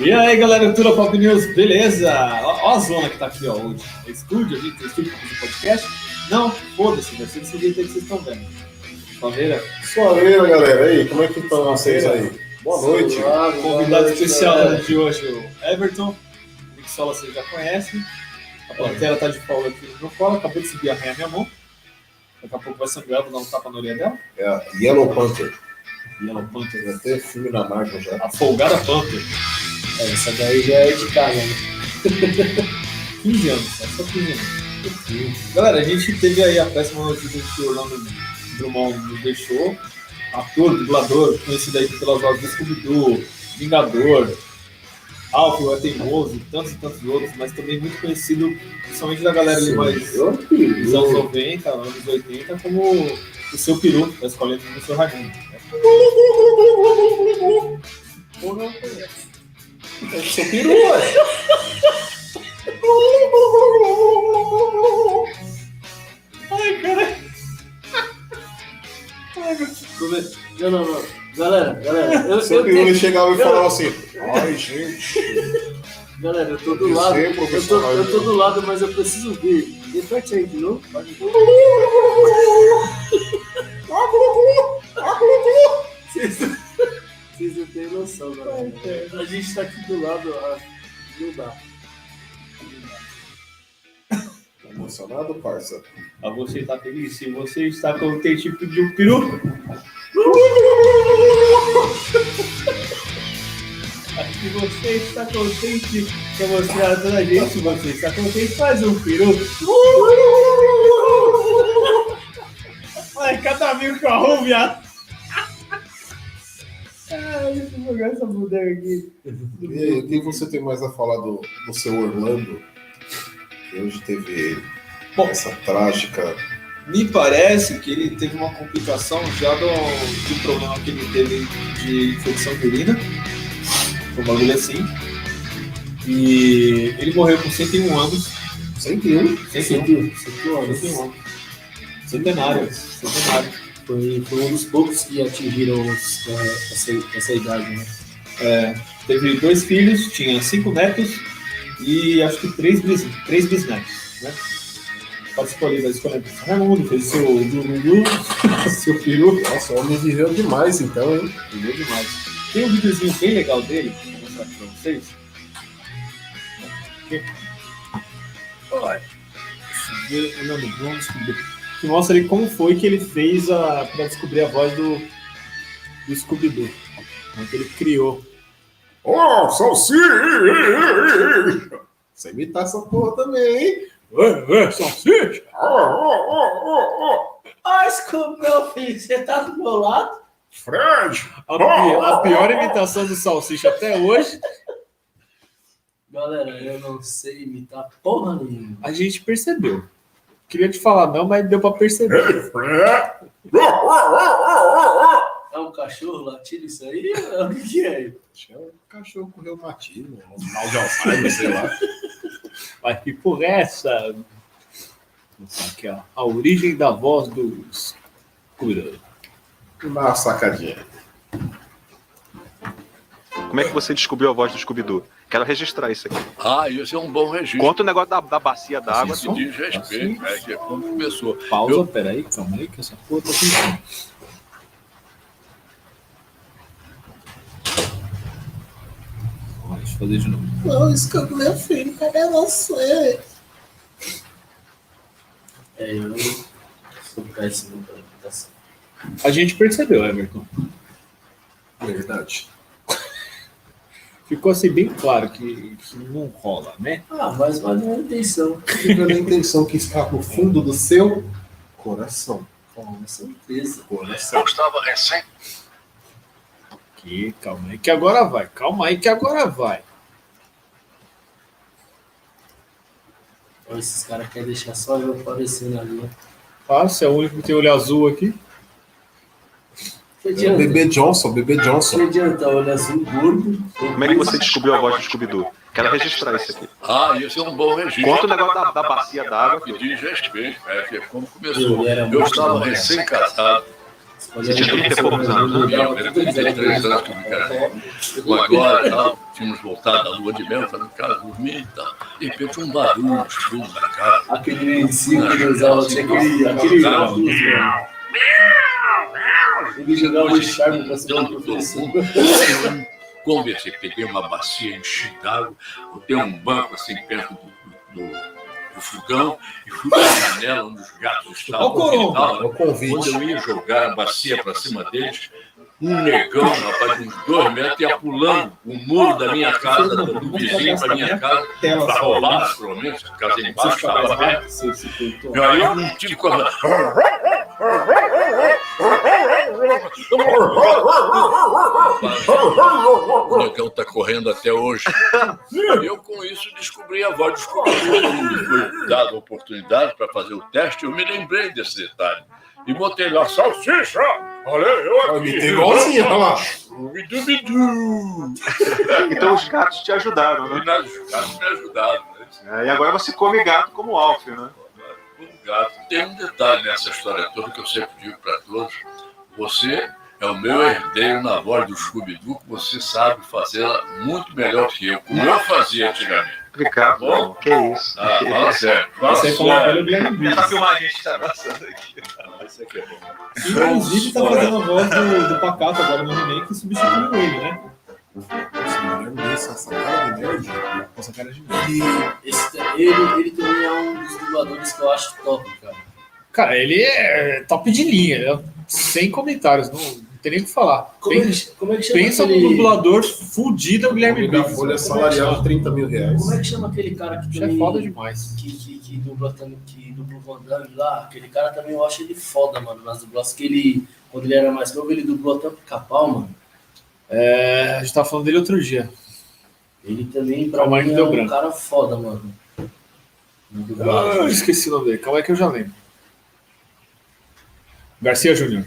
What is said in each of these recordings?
E aí, galera do Tura Pop News, beleza? Ó, ó a zona que tá aqui, ó, hoje. É estúdio, a gente tem estúdio pra fazer podcast? Não, foda-se, vai ser desse jeito aí que vocês estão vendo. Palmeira, Suaveira, galera. E aí, como é que estão vocês aí? Boa noite. convidado especial de hoje, o Everton. O Mixola vocês já conhecem. A plateia tá de folga aqui no meu colo, acabou de subir arranhar minha mão. Daqui a pouco vai sangrar, vou dar um tapa na orelha dela. É a Yellow Panther. Yellow Panther, Tem até filme na Marvel já. a folgada Panther. É, essa daí já é de casa, né? 15 anos, é só 15 anos. Galera, a gente teve aí a péssima notícia que o Orlando Drummond nos deixou. Ator, dublador, conhecido aí pelas vozes do Scooby-Doo, Vingador, Alfio é Teimoso, tantos e tantos outros, mas também muito conhecido, principalmente da galera ali mais dos anos 90, anos 80, como o seu peru, da escolinha do professor Raimundo. Ou não É seu peru, ué. Ai, cara. Não, não, não. Galera, galera, eu, Seu eu tenho, chegava e falava assim: Ai, gente. galera, eu tô do Eu lado. sei, Eu tô, eu tô do lado, mas eu preciso ver. Repete aí de novo. Vocês têm noção, galera. A gente tá aqui do lado, ah, não dá. Tá emocionado, parça? A você está feliz? Se você está contente de pedir um peru, se você está contente, quer mostrar a toda a gente, se você está contente, faz um peru. Olha, cada amigo que eu arrumo, viado. Eu jogar essa bodega aqui. E o que você tem mais a falar do, do seu Orlando? Que hoje teve Bom, essa trágica. Me parece que ele teve uma complicação já do, do problema que ele teve de infecção de urina. Um bagulho assim. E ele morreu com 101 anos. 101. 101. 101 anos. 101. Centenário. Centenário. Foi, foi um dos poucos que atingiram os, eh, essa, essa idade, né? É, teve dois filhos, tinha cinco netos e acho que três, bis, três bisnetos. Né? Participou ali da escola do Raimundo, fez seu Dudu, seu peru. Nossa, o homem viveu demais então, hein? Entendeu demais. Tem um videozinho bem legal dele, vou mostrar aqui pra vocês. Aqui. Olha. Deixa eu ver o nome do. Que mostra ali como foi que ele fez a, pra descobrir a voz do, do Scooby-Doo. Como que ele criou. Oh, salsicha! Você imitar essa porra também, hein? É, é, salsicha! Oh, oh, oh, oh, oh. Ah, Scooby, meu filho, você tá do meu lado? Fred! A, pi- a pior imitação do Salsicha até hoje, Galera, eu não sei imitar porra nenhuma. a gente percebeu. Queria te falar não, mas deu pra perceber. É um cachorro latindo isso aí? O que é? Tinha um cachorro com reumatismo, um mal de Alzheimer, sei lá. Vai que por essa. Aqui, ó. A origem da voz do Scooby-Doo. Dá uma sacadinha. Como é que você descobriu a voz do Scooby-Doo? Quero registrar isso aqui. Ah, isso é um bom registro. Conta o negócio da, da bacia d'água. Isso diz respeito, né? Que é como começou. Pausa, Eu- peraí, calma aí, que essa porra tá sem Ó, Deixa eu fazer de novo. Não, Scooby, meu filho, cadê você? É, eu sou péssimo pra imitação. A gente percebeu, Everton. Verdade. Ficou assim bem claro que, que não rola, né? Ah, mas valeu a intenção. Fica na intenção que está no fundo do seu coração. Com certeza. Coração. estava recém. Aqui, calma aí, que agora vai. Calma aí, que agora vai. Olha, esses caras querem deixar só eu aparecendo ali. ó. Ah, você é o único que tem olho azul aqui. Que É o adianta? bebê Johnson, bebê Johnson. adianta? Olho azul gordo. Como é que você descobriu a voz do Scooby-Doo? Quero registrar isso aqui. Ah, isso é um bom registro. Conta o negócio da, da bacia d'água. Que diz respeito, né? Que é como começou. Eu era Eu estava recém-casado. Você tinha 30 e poucos anos, né? Eu tinha 33 anos eu casei. Agora, tal. tínhamos voltado da lua de mel, estava em casa e tal. De repente, um barulho fundos da casa. Aquele usava, tinha aquele. aquele mano. Ele jogava o charme pra cima do professor. Conversei, peguei uma bacia, enchi d'água, botei um banco assim perto do, do, do fogão e fui para a janela onde os gatos estavam. O convite. Quando eu ia jogar a bacia para cima deles, um negão, rapaz, de uns dois metros, ia pulando o muro da minha casa, do do vizinho para minha casa, para só. roubar, pelo menos, casa embaixo estava. E aí eu não tive coragem. O negão tá correndo até hoje. E eu, com isso, descobri a voz dos Quando foi dada a oportunidade para fazer o teste, eu me lembrei desse detalhe. E botei lá, salsicha! Olha, eu Eu aqui. imitei igualzinho, olha lá. Então os gatos te ajudaram, né? Os caras me ajudaram. Né? É, E agora você come gato como Alf, né? Um gato. Tem um detalhe nessa história toda que eu sempre digo para todos: você é o meu herdeiro na voz do Scooby-Doo, que você sabe fazê-la muito melhor que eu, como eu fazia antigamente. Bom. que isso? Ah, que fala isso. sério. Fala Esse aí foi uma velha gente tá passando aqui. Isso aqui é bom. Inclusive tá fazendo a voz do, do Pacato agora no remake que substituiu ele, né? Essa cara de nerd. Essa cara de E esse- ele, ele também é um dos dubladores que eu acho top, cara. Cara, ele é top de linha, é sem comentários, não tem nem o que falar. Como, é, Pensa, que, como é que chama pensa aquele... no dublador fudido é o Guilherme Briggs. folha salarial de 30 mil reais. Como é que chama aquele cara que Isso também... é foda demais. que, que, que dubla também, que dubla o Van Damme lá, aquele cara também eu acho ele foda, mano, nas dublagens que ele, quando ele era mais novo, ele dublou até o Pica-Pau, mano. É, a gente tava falando dele outro dia. Ele também, pra Calma mim, é deu um branco. cara foda, mano. Ah, eu esqueci o nome dele. Calma aí que eu já lembro. Garcia Júnior.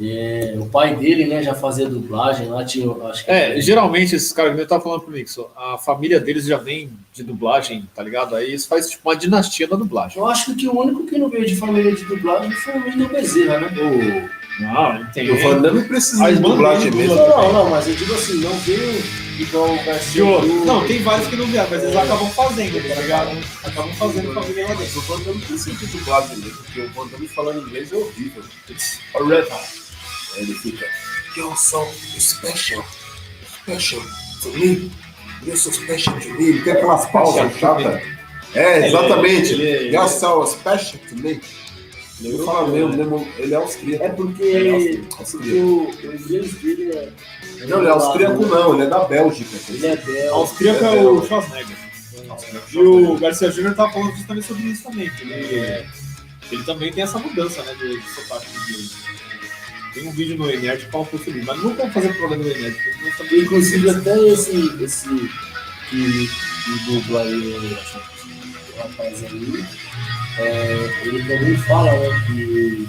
É, o pai dele, né, já fazia dublagem lá, tinha, acho que... É, geralmente esses caras, eu tava falando pro Nixon, a família deles já vem de dublagem, tá ligado? Aí isso faz tipo uma dinastia da dublagem. Eu acho que o único que não veio de família de dublagem foi o Wendel Bezerra, né? Não, não tem. O Van Damme precisa de dublagem mesmo. Não, não, não, mas eu digo assim, não veio igual o Garcia. do- Não, tem vários que não vieram, mas eles acabam fazendo, tá ligado? Acabam fazendo família lá dentro. O Van Damme precisa de dublagem mesmo, porque o Van Damme falando inglês é horrível. Alright. Aí ele fica, you're so special, special to me, you're so special to me. Ele tem aquelas pausas chatas. É, exatamente. Ele- ele- You're so special to me. Ele fala mesmo, mesmo, ele é austríaco. É porque, Ele é porque austríaco. o, o inglês dele é... Não, ele é austríaco não, ele é da Bélgica. Ele é belo. Austríaco é o Schwarzenegger. E o Garcia Júnior tava falando justamente sobre isso também. Que ele, ele também tem essa mudança, né, de, de sotaque de Tem um vídeo no Enerd que fala pouco sobre isso, mas não vamos fazer problema no Enerd. também- Inclusive até esse, esse que, que dubla aí o o rapaz aí, é, ele também fala né, que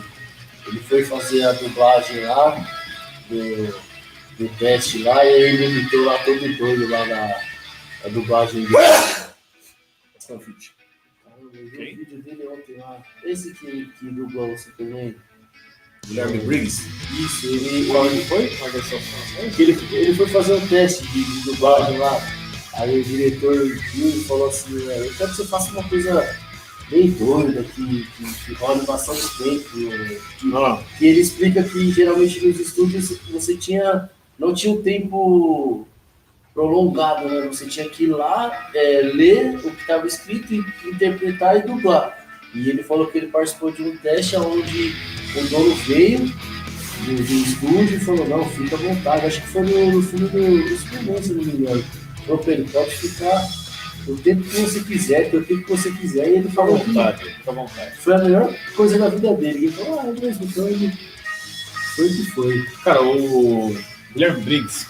ele foi fazer a dublagem lá do, do teste lá e ele imitou lá todo doido lá na, na dublagem dele. Eu vi o vídeo dele ontem lá. Esse que, que dubla o Superman. Guilherme Briggs. Isso, ele. Qual ele foi? Que ele, ele foi fazer um teste de, de dublagem lá. Aí o diretor viu falou assim: "É, Eu quero que você faça uma coisa bem doida, que, que, que role bastante tempo. Que, Ah. que ele explica que geralmente nos estúdios você tinha, não tinha um tempo prolongado, né? Você tinha que ir lá, é, ler o que estava escrito, interpretar e dublar. E ele falou que ele participou de um teste onde o dono veio do, do estúdio e falou, não, fica à vontade. Acho que foi no, no filme do, do Superman, se não me engano. Falou pra ele, pode ficar o tempo que você quiser, que o tempo que você quiser. E ele Fica à falou vontade, fica à vontade. foi a melhor coisa da vida dele. Ele falou, ah, é mesmo, então ele foi o que foi. Cara, o Guilherme Briggs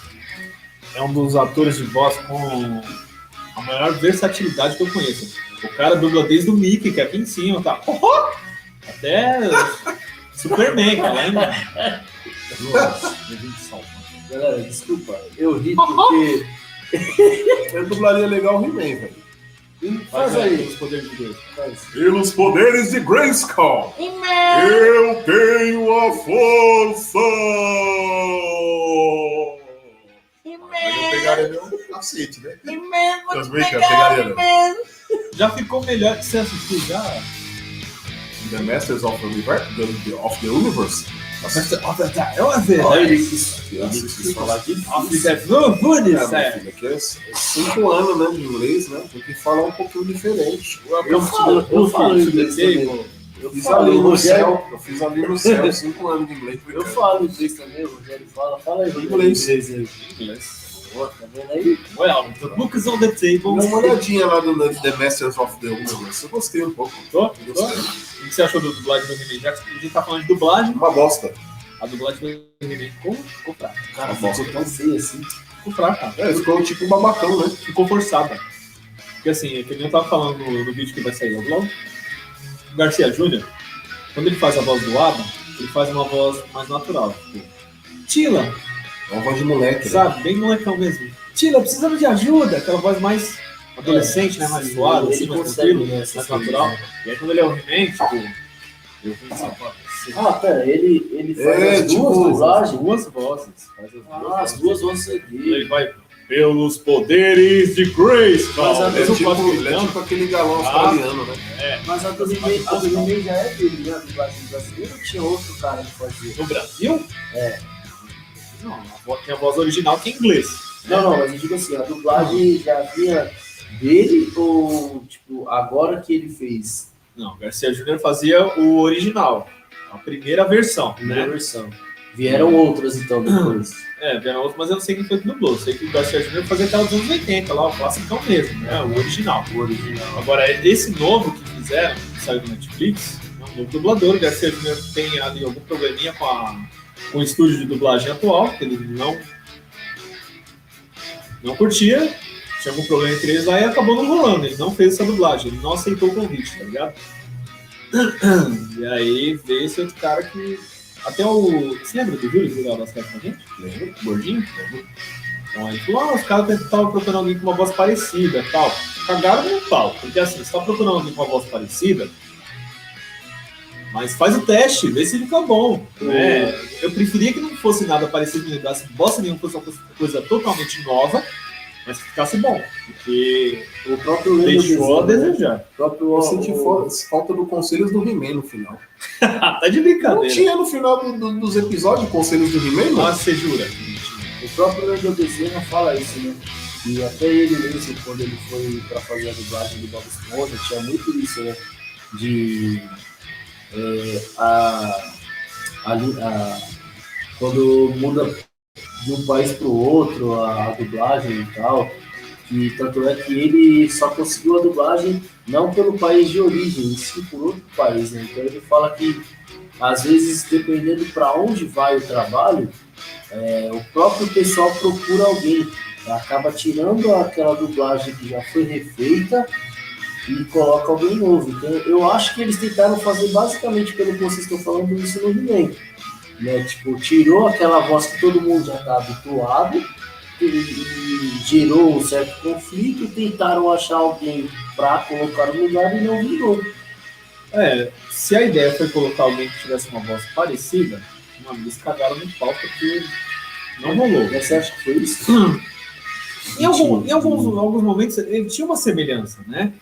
é um dos atores de voz com a maior versatilidade que eu conheço. O cara dubla desde o Mickey, que é aqui em cima, tá? Até Superman, cara. Lembra? Galera, desculpa, eu ri porque. Eu dublaria legal o He-Man, velho. Faz aí. os poderes de Deus. Faz. Pelos poderes de Grayskull, eu tenho a força! pegaria meu cacete, né? Brincando, pegaria. Já ficou melhor que você assistiu já? The Masters of the, Universe, the, of the Universe. É. Olha Nossa, quis falar de Nossa, é profundo, É, meu sério. filho, aqui é cinco anos né, de inglês, né? Tem que falar um pouquinho diferente. Eu falo, eu falo inglês também. Eu Eu fiz ali no céu, eu fiz ali no céu, cinco anos de inglês. eu falo inglês também, o Rogério fala. Fala aí, Inglês. aí. Inglês. Pô, Tá vendo aí? Well, the book is on the Dá table. uma olhadinha lá do The Masters of the Universe. Eu gostei um pouco. Tô? Eu Tô? Gostei. O que você achou da dublagem do? Já que a gente tá falando de dublagem, Uma bosta. a dublagem do He-Man ficou, ficou fraca. Cara, ficou tão feio assim. Ficou fraca. É, ficou tipo babacão, né? ficou forçada. Porque assim, é que nem eu tava falando no, no vídeo que vai sair logo logo. O Garcia Júnior, quando ele faz a voz do Adam, ele faz uma voz mais natural. Tipo, Tila, É uma voz de moleque, né? sabe? Bem molecão mesmo. Tila, precisamos de ajuda. Aquela voz mais adolescente, né? Mais Ele assim, mais tranquilo, né, mais natural. coisas, E aí quando ele é o He-Man, tipo... Eu fui assim, Ah, pera, ele, ele faz É, as tipo, duas as dublagens? duas vozes. Faz as duas Ah, as vozes. duas vozes Ele dele. vai pelos poderes de Grace. Mas a Ele é, mesmo tipo, ele é tipo aquele galão Ah. australiano, né? Mas a do He-Man do já é dele, né? A dublagem brasileira ou tinha outro cara que fazia? No Brasil? É. Não, voz, tem a voz original que é em inglês. Não, não, mas eu digo assim, a dublagem já vinha dele ou, tipo, agora que ele fez Não, Garcia Júnior fazia o original, a primeira versão, a primeira né? versão? Vieram outras, então, depois. É, vieram outros, mas eu não sei quem foi que dublou. Sei que o Garcia Júnior fazia aquela dos anos 80, lá, o classicão mesmo, né? O original. O original. Agora, esse novo que fizeram, que saiu do Netflix, é um novo dublador. O Garcia Júnior tem ali algum probleminha com, a, o estúdio de dublagem atual, que ele não, não curtia. Tinha algum problema entre eles lá e acabou não rolando. Ele não fez essa dublagem, ele não aceitou o convite, tá ligado? E aí veio esse outro cara que. Até o. Você lembra do Júlio que jogava basquete com a gente? Lembra? Gordinho? Lembra? Então aí falou, ah, os caras estavam procurando alguém com uma voz parecida tal. Cagaram no pau, porque assim, você tá procurando alguém com uma voz parecida, mas faz o teste, vê se fica bom. né? Eu preferia que não fosse nada parecido, não lembrasse bosta nenhuma, fosse uma coisa- totalmente nova, mas que ficasse bom. Porque O próprio deixou a né? desejar. O próprio Eu senti o- fa- falta do Conselhos do He-Man no final. Tá de Não brincadeira. tinha no final do- do- dos episódios Conselhos do He-Man, não? Nossa, você jura? O próprio Lendo Desenho fala isso, né? E até ele mesmo, quando ele foi pra fazer a dublagem do Bob Esponja, tinha muito isso, né? De. É, a, a, a- quando muda de um país pro outro a, a dublagem e tal. E tanto é que ele só conseguiu a dublagem não pelo país de origem, sim por outro país, né? Então ele fala que às vezes, dependendo para onde vai o trabalho, é, o próprio pessoal procura alguém, acaba tirando aquela dublagem que já foi refeita e coloca alguém novo. Então, eu acho que eles tentaram fazer basicamente pelo que vocês estão falando isso no He-Man. Né? Tipo, tirou aquela voz que todo mundo já está habituado e, e gerou um certo conflito, tentaram achar alguém para colocar no lugar e não virou. É, se a ideia foi colocar alguém que tivesse uma voz parecida, mano, eles cagaram no pau porque não rolou. Você acha que foi isso? Em, algum- em alguns, em alguns momentos ele tinha uma semelhança, né?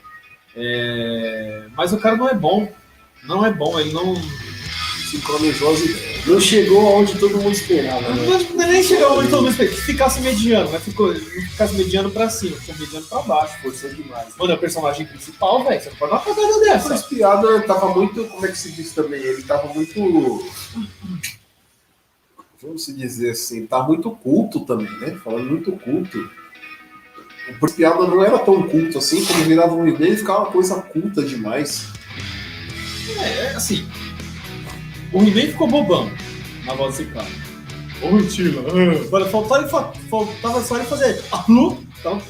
É, mas o cara não é bom. Não é bom, ele não. Sincronizou as ideias. Não chegou aonde todo mundo esperava, né? Não, não nem chegou onde todo mundo fez. Que ficasse mediano, mas ficou, ficasse mediano pra cima, ficou mediano pra baixo. Forçou demais. Mano, é o personagem principal, velho. Você não pode dar uma cagada dessa. Essa piada tava muito. Como é que se diz também? Ele tava muito. Vamos se dizer assim, tá muito culto também, né? Falando muito culto. O Príncipe Piada não era tão culto assim, quando virava um e-mail ficava uma coisa culta demais. É, é assim. O He-Man ficou bobão na voz desse cara. Ô, Tila. Agora, faltava, ele fa- faltava só ele fazer. Alô? Então,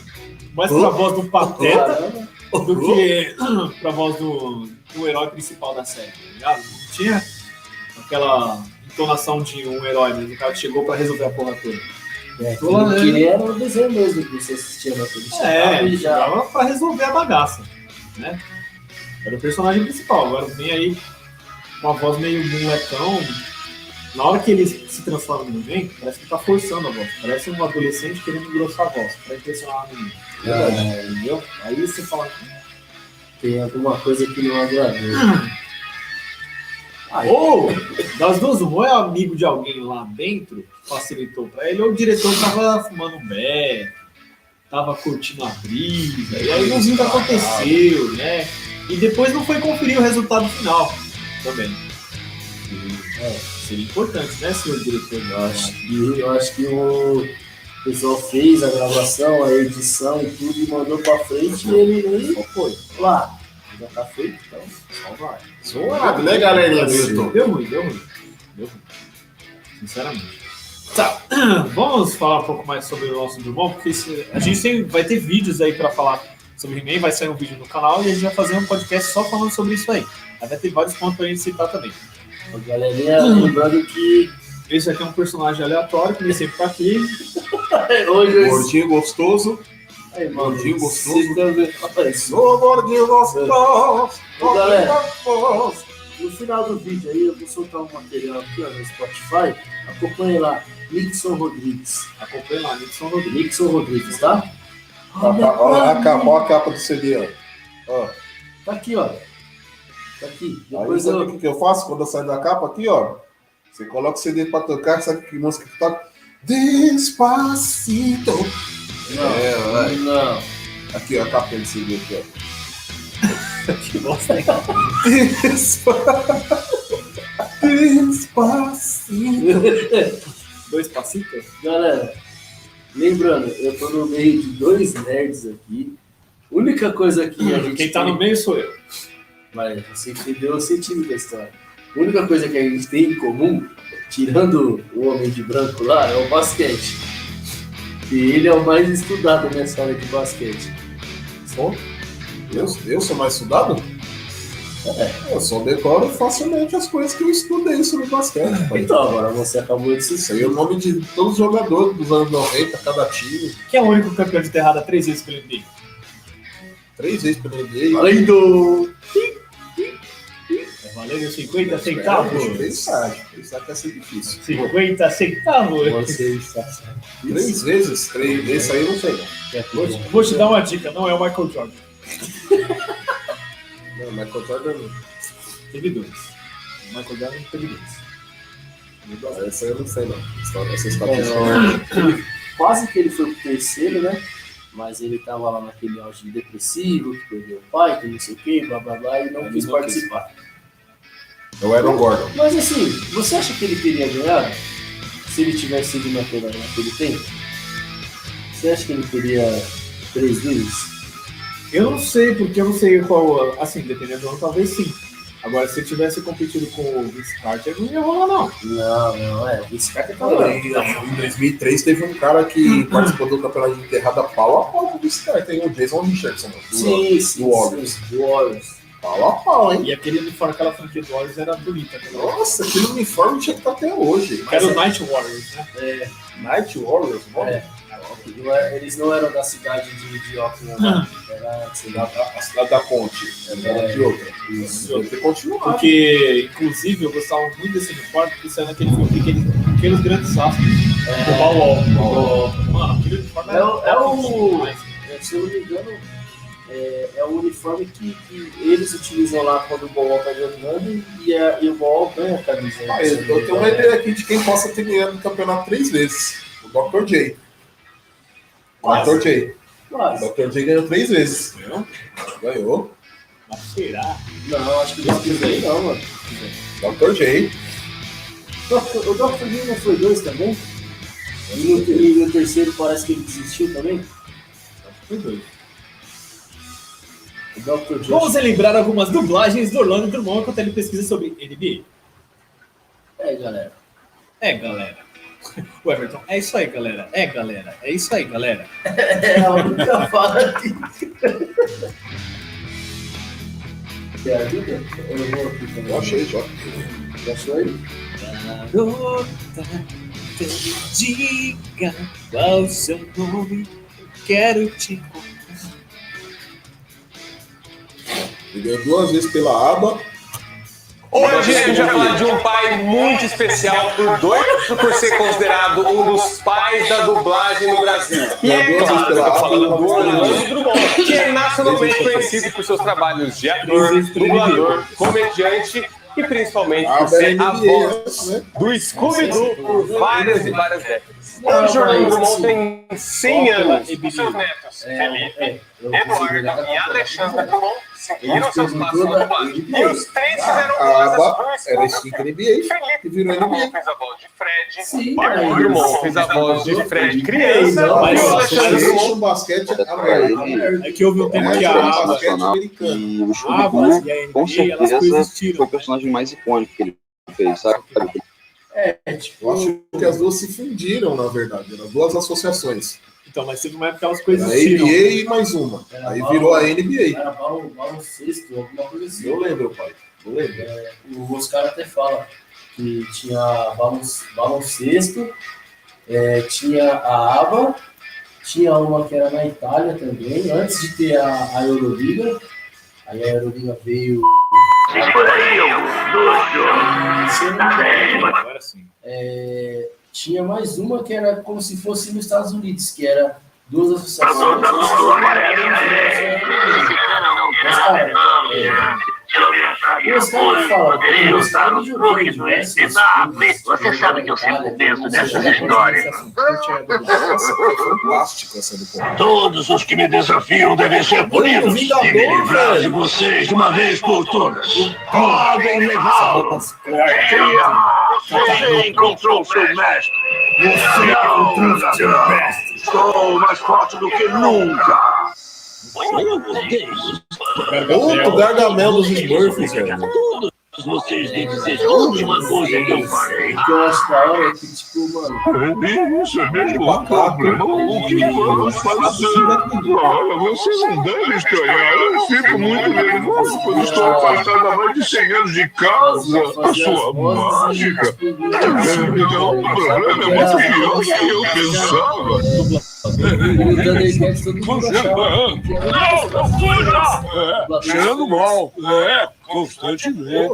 mais pra voz do Pateta do que pra voz do, do herói principal da série, tá ligado? Não tinha aquela entonação de um herói mesmo. O cara chegou pra resolver a porra toda. É, Tô que, era o desenho mesmo que você assistia naquele É, e ele já. jogava pra resolver a bagaça, né? Era o personagem principal. Agora vem aí com uma voz meio molecão, Na hora que ele se transforma no He-Man, parece que tá forçando a voz. Parece um adolescente querendo engrossar a voz, pra impressionar a menina. É, Entendeu? Aí você fala, tem alguma coisa que não agradou. Aí, Ou, das duas, ou é amigo de alguém lá dentro facilitou pra ele, ou o diretor tava fumando um beck, tava curtindo a brisa, e aí não viu o que aconteceu, né? E depois não foi conferir o resultado final também. É, seria importante, né, senhor diretor? eu acho que, eu acho que o pessoal fez a gravação, a edição e tudo e mandou pra frente e ele nem foi. Lá, já tá feito, então só vai. Suave, né, galerinha do YouTube? Deu ruim, deu ruim. Deu ruim. Sinceramente. Tá, vamos falar um pouco mais sobre o nosso Drummond, porque esse- a gente tem, vai ter vídeos aí pra falar sobre He-Man, vai sair um vídeo no canal e a gente vai fazer um podcast só falando sobre isso aí. Aí vai ter vários pontos pra gente citar também. Galerinha lembrando que Esse aqui é um personagem aleatório, que nem sempre tá aqui. hoje Gordinho gostoso. Aí, Gordinho gostoso. Ô, gordinho gostoso. Galera. No final do vídeo aí, eu vou soltar um material aqui ó, no Spotify. Acompanhe lá, Nixon Rodrigues. Acompanha lá, Nixon Rodrigues. Nixon Rodrigues, tá? Olha a capa, olha a capa do CD, ó. ó. Tá aqui, ó. Tá aqui. Aí Depois sabe o eu. que eu faço quando eu saio da capa aqui, ó? Você coloca o CD pra tocar, sabe que música que toca? Despacito. Não, É, vai. não. Aqui, ó, a capa do CD aqui, ó. Que bosta. Despacito. Dois passitos? Galera, lembrando, eu tô no meio de dois nerds aqui. Única coisa que a gente. Quem tá tem- no meio sou eu. Mas você entendeu o sentido da história. A única coisa que a gente tem em comum, tirando o homem de branco lá, é o basquete. E ele é o mais estudado nessa área de basquete. Sou? Eu, eu sou mais estudado? É. Eu só decoro facilmente as coisas que eu estudei sobre basquete. pai. Então, agora você acabou de se é o nome de todos os jogadores dos anos 90, cada time. Quem é o único campeão de terrada três vezes pelo NBA? Três vezes pelo NBA. Valendo! É valendo 50 Deixa eu centavos. Pensar, pensar que ia ser difícil. 50 centavos. Você está certo. Três vezes? Três vezes aí eu não sei não. Vou te, vou te dar uma dica, não é o Michael Jordan. Não, Michael Jordan Teve dois. O Michael Jordan teve dois. não. Essa eu não sei não. Essa- Essa É, estatística. ó, quase que ele foi pro terceiro, né? Mas ele tava lá naquele auge depressivo, que perdeu o pai, que não sei o que, blá blá blá, e não Ele quis não participar. É o Aaron Gordon. Mas assim, você acha que ele teria ganhado se ele tivesse sido naquele, naquele tempo? Você acha que ele teria três vezes? Eu não sei, porque eu não sei qual. Assim, dependendo do ano, talvez sim. Agora, se eu tivesse competido com o Vince Carter, não ia rolar, não. Não, não, é. Esse cara tá Olha, em, em 2003 teve um cara que participou do campeonato de enterrada pau a pau com esse cara. Tem o Jason Richardson. Do, Sim, sim, do Warriors. sim, do Warriors. Pau a pau, hein? E aquele uniforme, aquela franquia do Warriors era bonita. né? Nossa, aquele uniforme tinha que estar até hoje. Que era o Night Warriors, né? É, Night Warriors, mano. É. é- eles não eram da cidade de, de Auckland, não. Era, A cidade da ponte. Era de outra. isso. Deve ter continuado. Porque, inclusive, eu gostava muito desse uniforme, porque saiu naquele filme Pequenos, Pequenos Grandes Astros. É, do Balwall. Mano, aquele uniforme É o- é o- demais. É, se eu não me engano, é, é o uniforme que, que eles utilizam lá quando o Boal tá jogando e, a, e o Boal ganha a camisa. Ah, eu, eu tenho uma ideia aqui de quem possa ter ganhado o campeonato três vezes. O Dr. J. O Quase. Dr. J. O Quase. Dr. J ganhou três vezes. Ganhou. Mas será? Não, acho que o Dr. J não, mano. Dr. J. O Dr. J não foi dois também? E no, e no terceiro parece que ele desistiu também? Foi doido. O Dr. Vamos relembrar algumas dublagens do Orlando Drummond enquanto ele pesquisa sobre NBA. É, galera. É, galera. O Everton, é isso aí, galera. É, galera. É isso aí, galera. É a única fala que. Quer ajuda? Eu vou aqui achei já. Já aí? Garota, diga qual o seu nome. Quero te encontrar. Ele ganhou duas vezes pela aba. Hoje a gente vai falar de um pai muito especial por dois, por ser considerado um dos pais da dublagem no Brasil. E é claro, que é nacionalmente conhecido por seus trabalhos de ator, dublador, comediante e principalmente por ser a voz do Scooby-Doo por várias e várias décadas. O Orlando Drummond tem 100 anos e seus netos, Felipe, Eduardo e Alexandre Drummond, seguiram seus passos na dublagem. E os três fizeram do era Scooby-Doo. extinta NBA e virou Drummond NBA. fez a voz de Fred, Sim, mas- Drummond fez a voz de Fred criança, Não, mas- o Alexandre no basquete americano. É que houve um tempo que É, a no aba, basquete americano. E o a com certeza, foi o personagem mais icônico que ele fez, sabe? É, tipo, Eu acho que as duas se fundiram, na verdade. Eram duas associações. Então, mas teve uma época que elas Era a coexistiram. NBA e mais uma. Aí virou a NBA. era balão, baloncesto, alguma coisa assim. Eu lembro, pai. Eu lembro. O Oscar até fala que tinha balon, baloncesto, é, tinha a ABA, tinha uma que era na Itália também, antes de ter a, a Euroliga. Aí a Euroliga veio. Engano, Agora sim. é, tinha mais uma que era como se fosse nos Estados Unidos, que era duas associações. Os caras falam caras jogam diversos clubes, Você sabe que eu sempre penso nessas histórias. Todos os que me desafiam devem ser punidos. E me livrar de vocês de uma vez por todas. Podem levá-lo. Você encontrou seu mestre. Você encontrou seu mestre. Estou mais forte do que nunca. Outro Gargamel dos Smurfs, velho. Vocês têm que dizer a última coisa que eu falei. Que eu acho da hora é que, tipo, mano, Isso é mesmo. Macaco. O que vamos fazer? Olha, você não deve estranhar. Eu sinto muito nervoso quando estou afastado há mais de 100 anos de casa. A sua mágica. Não, o problema é muito pior do que eu pensava. todo mundo Não, não fuja! Cheirando mal. É, constantemente.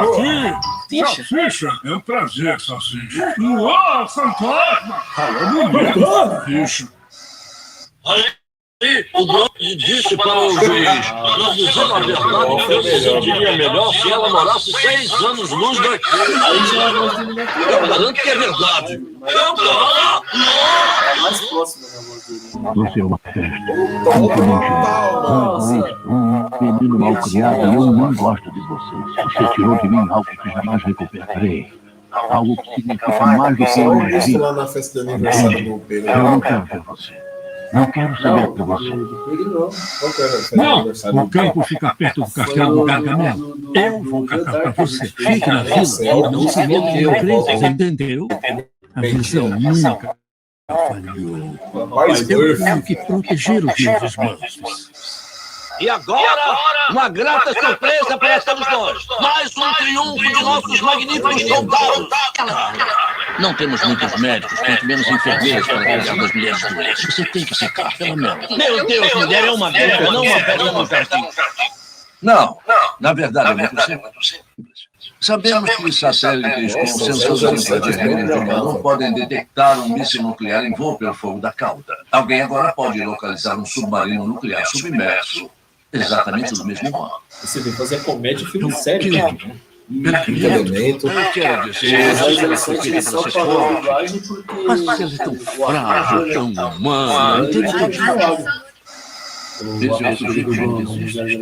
Aqui, Salsicha. É um prazer, Salsicha. Uau, fantasma! Salsicha. O Brock disse para o juiz: Nós dizemos a verdade que eu se sentiria melhor se ela morasse seis anos luz daqui. Eu garanto que é verdade. Eu É mais dele. Você é uma fera, Nossa, um menino mal criado e eu não gosto de você. Você tirou de mim algo que jamais recuperarei. Algo que significa mais do que eu vi. lá Pedro. Eu não quero ver você. Não quero saber de você. não. O campo fica perto do castelo do Gargamel. Eu vou catar pra você. Fique na vila não se três, entendeu? A visão nunca falhou. Eu tenho que proteger os meus Smurfs. E agora, uma grata surpresa para todos nós. Mais um triunfo de nossos magníficos soldados. Não temos muitos médicos, quanto menos enfermeiros para cuidar das mulheres doentes. Você tem que secar, pelo menos. Meu Deus, mulher é uma guerra, não uma pedra no jardim. Não, na verdade é muito simples. Sabemos que os satélites com sensores infravermelhos de calor podem detectar um míssil nuclear em voo pelo fogo da cauda. Alguém agora pode localizar um submarino nuclear submerso exatamente no mesmo modo. Você vem fazer comédia e filme sério. Quinto elemento. Mas falou vocês é tão frágil, tão humano, é eu desejo.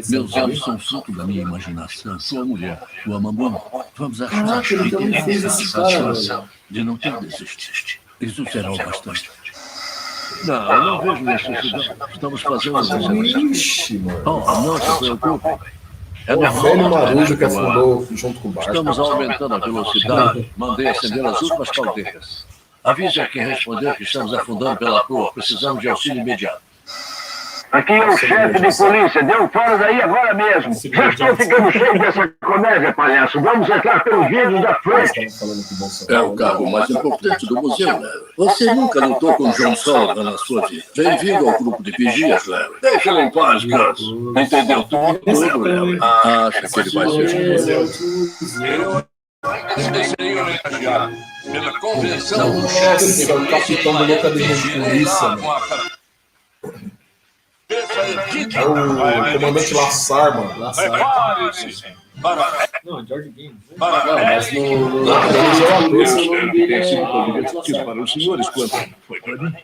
Meus olhos são fruto da minha imaginação. Sua mulher, o Amambona. Vamos achar ele também que temos a satisfação de não ter desistido. Isso será o bastante. Não, eu não vejo necessidade. Estamos fazendo uma Ixi, mano. Oh, não se preocupe. É O velho Marujo que afundou junto com o barco. Estamos aumentando a velocidade. Mandei acender as últimas caldeiras. Avise a quem responder que estamos afundando pela proa. Precisamos de auxílio imediato. Aqui é o chefe de polícia. Deu fora daí agora mesmo. Já estou ficando cheio dessa comédia, palhaço. Vamos entrar pelos vidros da frente. É o cargo mais importante do museu, Larry. Você nunca lutou com John Sullivan na sua vida. Bem-vindo ao grupo de vigias, Larry. Deixa ele em paz, Gus. Entendeu tudo, tudo, Larry? Acha que ele vai ser Eu seria homenageado pela convenção do chefe de Nossa, o capitão da Locademia de Polícia, mano. É o comandante Lassar, mano. Para Não, George Gaines. né? Para Não, mas no, no, no ator, o seu nome dele é... para os senhores quanto foi para mim.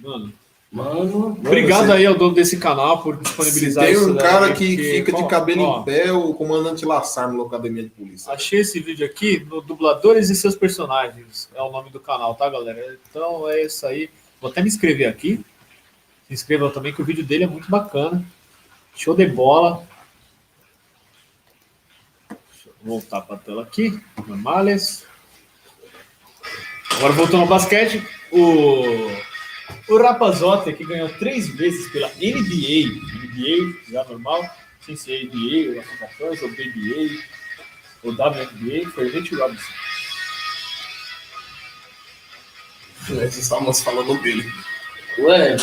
Mano, Mano, obrigado aí ao dono desse canal por disponibilizar tem isso um daí, cara que porque, fica de cabelo ó, em pé, o comandante Lassar no Locademia de Polícia. Achei esse vídeo aqui no Dubladores e seus personagens. É o nome do canal, tá, galera? Então é isso aí. Vou até me inscrever aqui. Se inscrevam também, que o vídeo dele é muito bacana. Show de bola. Deixa eu voltar para a tela aqui. Normales. Agora voltando ao basquete. O, o Rapazote, que ganhou três vezes pela NBA. NBA, já normal. Sem ser ABA, ou 14, ou BBA o WNBA foi o Nate Robinson. Nós estávamos falando dele. Ué,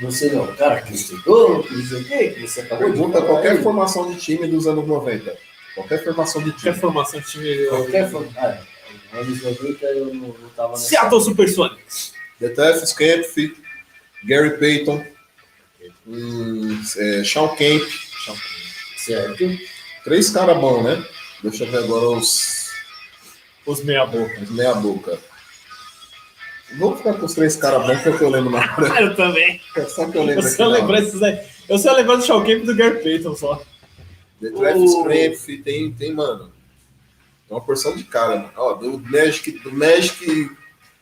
você não, cara que estudou, que não sei o quê, que você acabou de Pergunta falar qualquer aí. formação de time dos anos 90. Qualquer formação de time. Qualquer formação de time. Qualquer formação. Ah, é. anos 90 eu não, não tava nessa. Seattle Supersonics. Detef Scamp, Gary Payton, hum, é, Sean Kemp. Certo. Três caras bons, né? Deixa eu ver agora os, Os meia-boca. os meia-boca. Vou ficar com os três caras bons, que é o que eu lembro na hora. Eu também. É só que eu Eu lembro só aqui. lembrar esses aí. Eu só lembrar do Shaw Camp e do Gary Payton só. Detef O- Scamp, tem, tem, mano. Tem uma porção de cara, mano. Ó, do Magic, do Magic,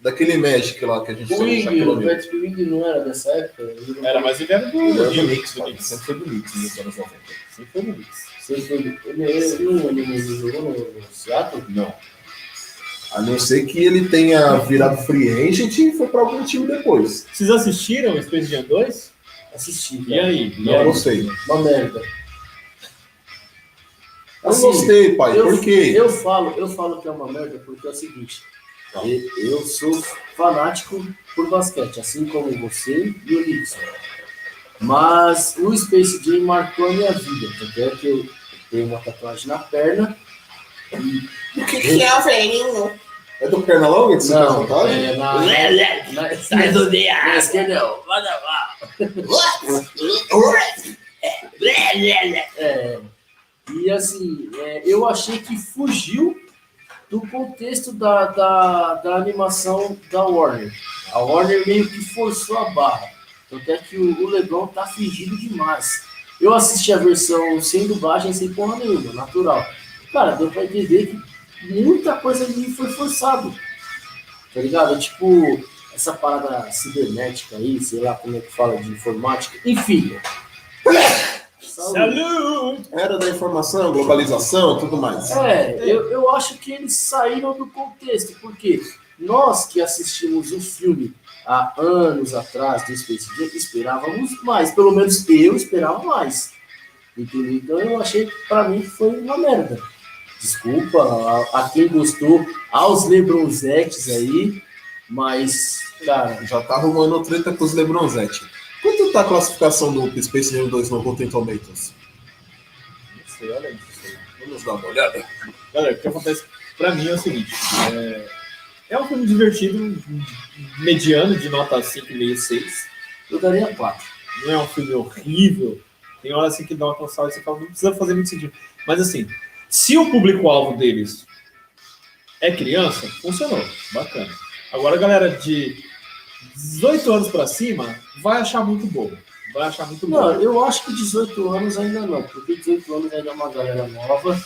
daquele Magic lá que a gente O Wing, o. Patrick Wing não era dessa época? Não- Era, mas ele era do, do do Knicks, Knicks, do. Knicks. Sempre foi do Knicks nos anos 90. Sempre foi do Knicks. Você foi- Ele, ele não, ele não jogou no Seattle? Não. A não ser que ele tenha virado free agent e foi pra algum time depois. Vocês assistiram Space Jam 2? Assisti. E aí? E Não aí? gostei. Uma merda. Eu Assim, gostei, pai. Eu, Por quê? eu falo, eu falo que é uma merda porque é o seguinte. E- Eu sou fanático por basquete, assim como você e o Nixon. Mas o Space Jam marcou a minha vida. Tanto é que eu tenho uma tatuagem na perna. O que, que é, velhinho? É do Pernalonga que você Não, vontade? é na, na, Sai do dia. na esquerda. Manda lá. É, e assim, é, eu achei que fugiu do contexto da, da, da animação da Warner. A Warner meio que forçou a barra. Tanto é que o, o tá fingindo demais. Eu assisti a versão sem dublagem, sem porra nenhuma, natural. Cara, deu pra entender que muita coisa ali foi forçado. Tá ligado? Tipo, essa parada cibernética aí, sei lá como é que fala de informática. Enfim. Saúde. Era da informação, globalização e tudo mais. É, eu, eu acho que eles saíram do contexto, porque nós que assistimos o filme há anos atrás do Space Jam esperávamos mais, pelo menos eu esperava mais. Entendeu? Então eu achei que pra mim foi uma merda. Desculpa a, a quem gostou, aos Lebronzetes aí, mas, cara, Já tá arrumando treta com os Lebronzetti. Quanto tá a classificação do Space Jam 2 no Rotten Tomatoes? Não sei, olha isso. Vamos dar uma olhada. Galera, o que acontece pra mim é o seguinte: é, é um filme divertido, mediano, de nota 5,5, 6. eu daria 4. Não é um filme horrível. Tem hora assim que dá uma cansada e você fala, não precisa fazer muito sentido. Mas assim, se o público-alvo deles é criança, funcionou. Bacana. Agora, galera de 18 anos pra cima vai achar muito bobo. Vai achar muito Não, bobo. eu acho que 18 anos ainda não, porque 18 anos ainda é uma galera nova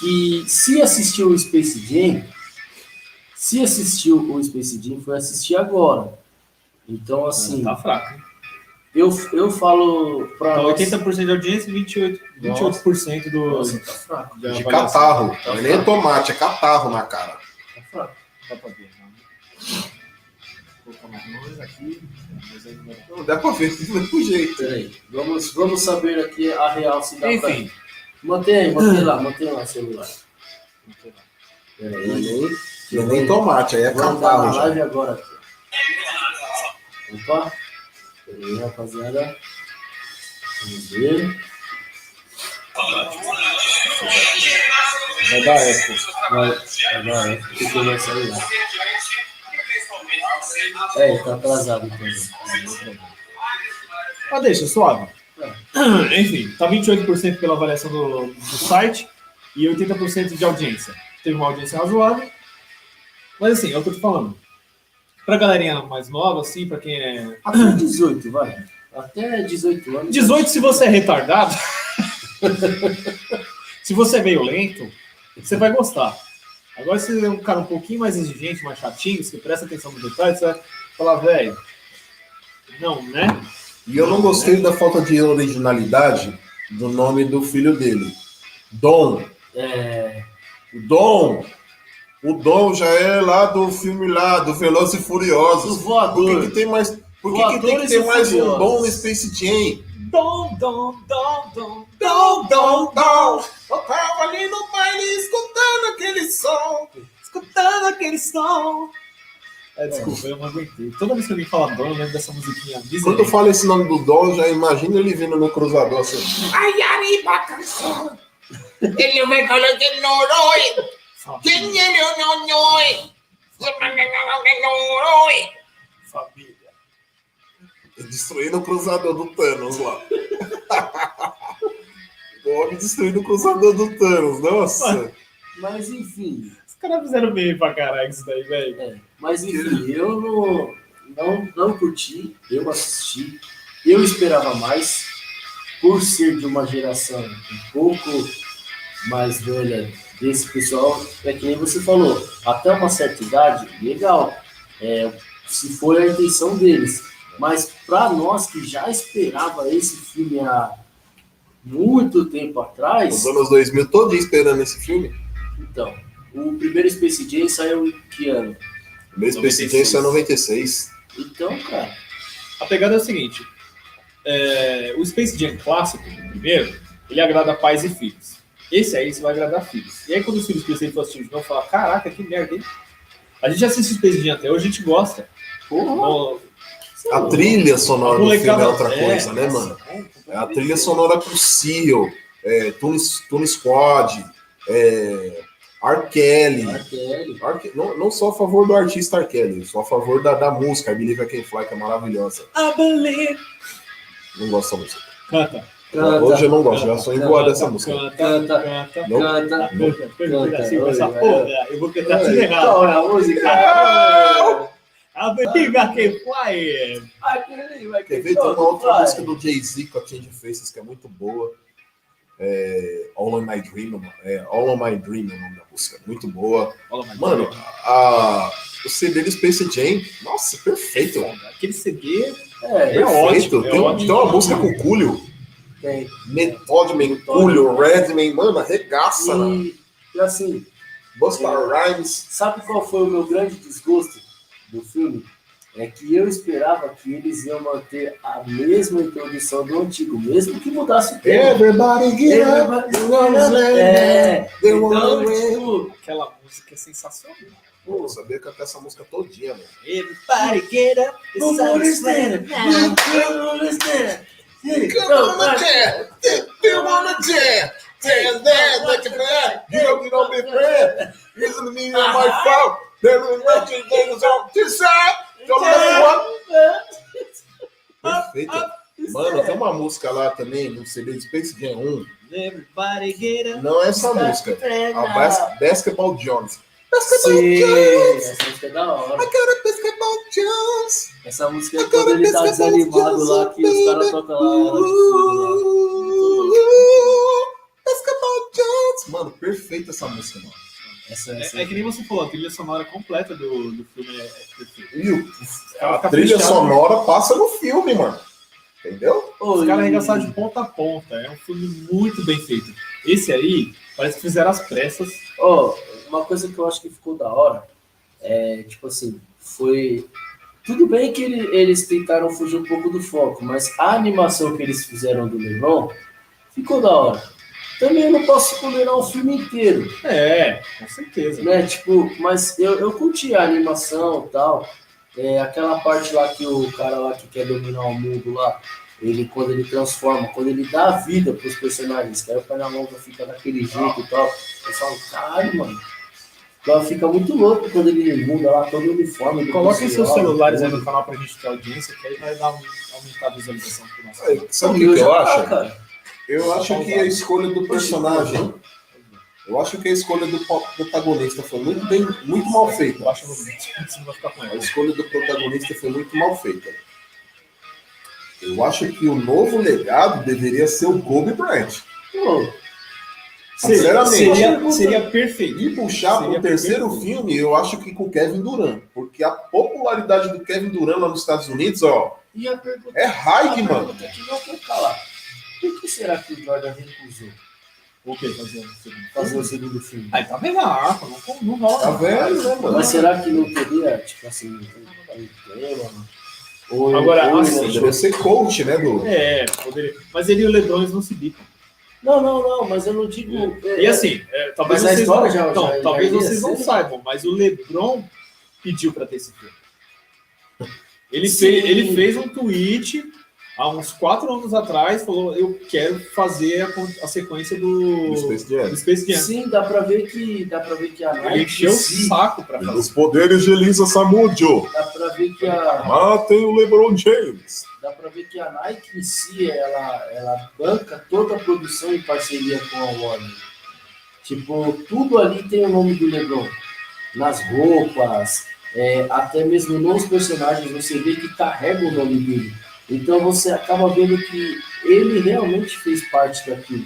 que se assistiu o Space Jam, se assistiu o Space Jam foi assistir agora. Então, assim, Tá fraco. eu, eu falo pra Tá nós... 80% de audiência e 28%, 28% do. Nossa, tá fraco, de De catarro. Não é nem tomate, é catarro na cara. tá fraco. Dá pra ver, mais nomes aqui. Mas aí não dá pra ver do mesmo jeito. Peraí, vamos, vamos saber aqui a real se dá Enfim. pra... Mantém aí, mantém lá, mantém lá o celular. Peraí. É nem tomate, aí é cavalo já. live agora aqui. Opa. Peraí, rapaziada. Vamos ver. Vai dar eco. Vai, vai dar eco. Que vai sair lá? É, ele tá atrasado então. Ah, deixa, suave. Enfim, tá 28% pela avaliação do, do site e 80% de audiência. Teve uma audiência razoável. Mas assim, é o que eu tô falando. Pra galerinha mais nova, assim, pra quem é. Até 18, vai. Até 18 anos. 18, se você é retardado. se você é meio lento, você vai gostar. Agora, se você é um cara um pouquinho mais exigente, mais chatinho, você presta atenção no detalhe, você vai falar, velho. Não, né? E eu não gostei da falta de originalidade do nome do filho dele. Dom. É. O Dom. O Dom já é lá do filme lá, do Velozes e Furiosos. Do voador. Por que, que tem mais, por que, que tem que Voadores ter mais um. Dom no Space Jam? Dom, dom, dom, dom. Dom, dom, dom. Eu tava ali no baile escutando aquele som. Escutando aquele som. É, desculpa, eu não aguentei. Toda vez que alguém fala dom, eu lembro dessa musiquinha. Quando eu falo esse nome do Dom, já imagino ele vindo no cruzador assim. Ai, arriba, canção. Ele me conoce que no doy. ¿Quién tiene un noñoy? Família. Destruindo o cruzador do Thanos lá. o homem destruindo o cruzador do Thanos, nossa. Mas enfim. Os caras fizeram meio pra caralho isso daí, velho. É, mas enfim, eu não, não, não curti, eu assisti, eu esperava mais, por ser de uma geração um pouco mais velha desse pessoal, é que nem você falou, até uma certa idade, legal, é, se foi a intenção deles, mas para nós que já esperava esse filme há muito tempo atrás, Nos anos 2000, todo dia esperando esse filme. então, o primeiro Space Jam saiu em que ano? O meu Space Jam saiu em 96. Então, cara, A pegada é o seguinte: é, o Space Jam clássico, primeiro, ele agrada pais e filhos. Esse aí você vai agradar filhos. E aí, quando os filhos crescerem e assistir de novo, falar: caraca, que merda, hein? A gente assiste Space Jam até hoje, a gente gosta. Bom, A trilha sonora do filme é outra é, coisa, né, nossa, mano? É a trilha sonora com Seal, é, Tune, Tune Squad, é, R. Kelly. R. Kelly. R. Ke- Não, não sou a favor do artista R. Kelly, sou a favor da, da música, I Believe I Can Fly, que é maravilhosa. I believe. Não gosto dessa música. Canta. Canta, Hoje eu não gosto, já canta, sou enjoado canta, dessa música. Canta, Canta, canta. Não. canta, Canta, canta, canta. assim, com essa Oi, porra, vai. eu vou cantar tudo Oi, errado. Qual é a música? I believe I can fly. Aquele, vai Quer ver? Tem uma outra música do Jay-Z com a Change Faces que é muito boa. É, All on My Dream, é All on My Dream é o nome da música, muito boa. Mano, a, o CD do Space Jam, nossa, perfeito. Aquele CD É, é ótimo. Perfeito. É Tem, um- ótimo. tem uma música com Coolio, tem. Method Man, Coolio, Redman, mano, arregaça, né? E, e assim, Busta Rhymes. sabe qual foi o meu grande desgosto do filme? É que eu esperava que eles iam manter a mesma introdução do antigo, mesmo que mudasse o tema. Everybody get up, like É, então, win. tipo, Aquela música é sensacional. Pô, eu sabia cantar essa música todinha, mano. Everybody get up. the Come sun on, is stand. Come on, stand. Come on, jam. Jam. Jam that, let you don't me, friend. Listen to me on my phone. We let you ladies on this side. Don't. Perfeito. Mano, tem uma música lá também, no CD de Space Jam 1. Everybody get up. Não é essa música. A Bas Basketball Jones. Basketball Sim, Jones. essa música é da hora. I got Basketball Jones. Essa música é quando ele tá desanimado lá, que os caras tocam lá. Basketball Jones. Mano, perfeita essa música, mano. Essa, essa. É, é que nem você falou, a trilha sonora completa do, do filme é, é perfeita. Ela a trilha sonora passa no filme, mano. Entendeu? Os caras arregaçaram de ponta a ponta. É um filme muito bem feito. Esse aí, parece que fizeram as pressas. Ó, uma coisa que eu acho que ficou da hora é, tipo assim, foi Tudo bem que ele- eles tentaram fugir um pouco do foco, mas a animação que eles fizeram do LeBron ficou da hora. Também eu não posso condenar o filme inteiro. É, com certeza. Né? Tipo, mas eu, eu curti a animação e tal. É, aquela parte lá que o cara lá que quer dominar o mundo lá, ele quando ele transforma, quando ele dá vida pros personagens, que aí o Pernalonga fica daquele jeito e tal. Eu falo, caralho, mano. Então fica muito louco quando ele muda lá todo o uniforme. Coloquem seus celulares aí tudo. no canal pra gente ter audiência, que aí vai dar um, aumentar a visualização pro nosso Sabe o que, que eu acho? Eu acho que a escolha do personagem. Eu acho que a escolha do protagonista foi muito bem, muito mal feita. A escolha do protagonista foi muito mal feita. Eu acho que o novo legado deveria ser o Kobe Bryant. Seria, Sinceramente. seria, seria perfeito. E puxar para o terceiro perfeito. filme, eu acho que com o Kevin Durant. Porque a popularidade do Kevin Durant lá nos Estados Unidos, ó, E a pergunta, é a mano. pergunta que não quer calar. Por que será que o Jordan recusou O que fazer no segundo? fazer o segundo filme? Aí tá vendo a arpa, não, não rola. Tá vendo, né, mano? Mas será que não teria, tipo assim, um tema? Ou, Agora, ou, assim, Deveria ser coach, né, do. É, poderia. Mas ele e o Lebron eles não se bicam. Não, não, não, mas eu não digo. é, E assim, é, talvez Mas a vocês, história não, já- então, já- talvez já vocês não saibam, mas o LeBron pediu para ter esse filme. Ele, Sim. fez, ele fez um tweet há uns quatro anos atrás, falou: Eu quero fazer a, a sequência do, do Space Jam. do Space Jam. Sim, dá pra ver que dá pra ver que a Ele Nike encheu em o saco para fazer. Os poderes de Elisa Samudio. dá pra ver que a Matem o LeBron James. dá pra ver que a Nike em si ela ela banca toda a produção em parceria com a Warner. Tipo, tudo ali tem o nome do LeBron. Nas roupas, é, até mesmo nos personagens, você vê que carrega o nome dele. Então você acaba vendo que ele realmente fez parte daquilo.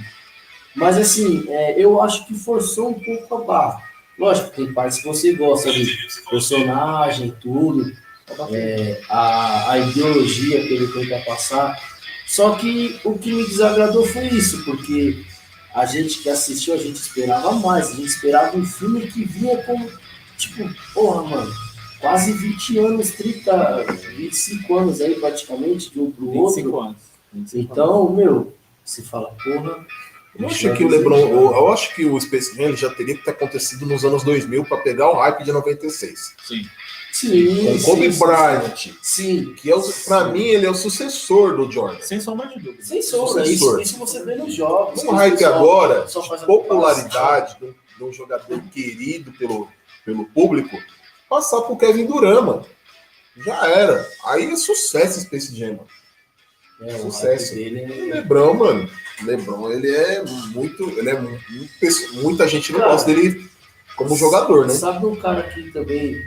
Mas assim, é, eu acho que forçou um pouco a barra. Lógico, tem partes que você gosta de personagem, tudo, é, a, a ideologia que ele tenta passar. Só que o que me desagradou foi isso, porque a gente que assistiu, a gente esperava mais, a gente esperava um filme que vinha com, tipo, porra, mano, quase 20 anos, 30, 25 anos aí praticamente, de um pro 25 outro. anos. 25 anos. Então, meu, se fala, porra. Eu acho que o LeBron, eu, acho que o Space Jam ele já teria que ter acontecido nos anos 2000 para pegar o hype de 96. Sim. Sim, Com sim, Kobe sim, Bryant, Sim, que é o, pra mim ele é o sucessor do Jordan. Sem sombra de dúvida. sem sombra. Isso, Sucessor. isso você vê nos jogos. Um o hype agora, popularidade de um, de um jogador querido pelo, pelo público, passar pro Kevin Durant, mano. Já era. Aí é sucesso Space Jam, mano. É, o Sucesso. dele O Lebron, mano. Lebron, ele é muito. Ele é muito, muita gente não Cara, gosta dele como jogador, né? Sabe um cara que também.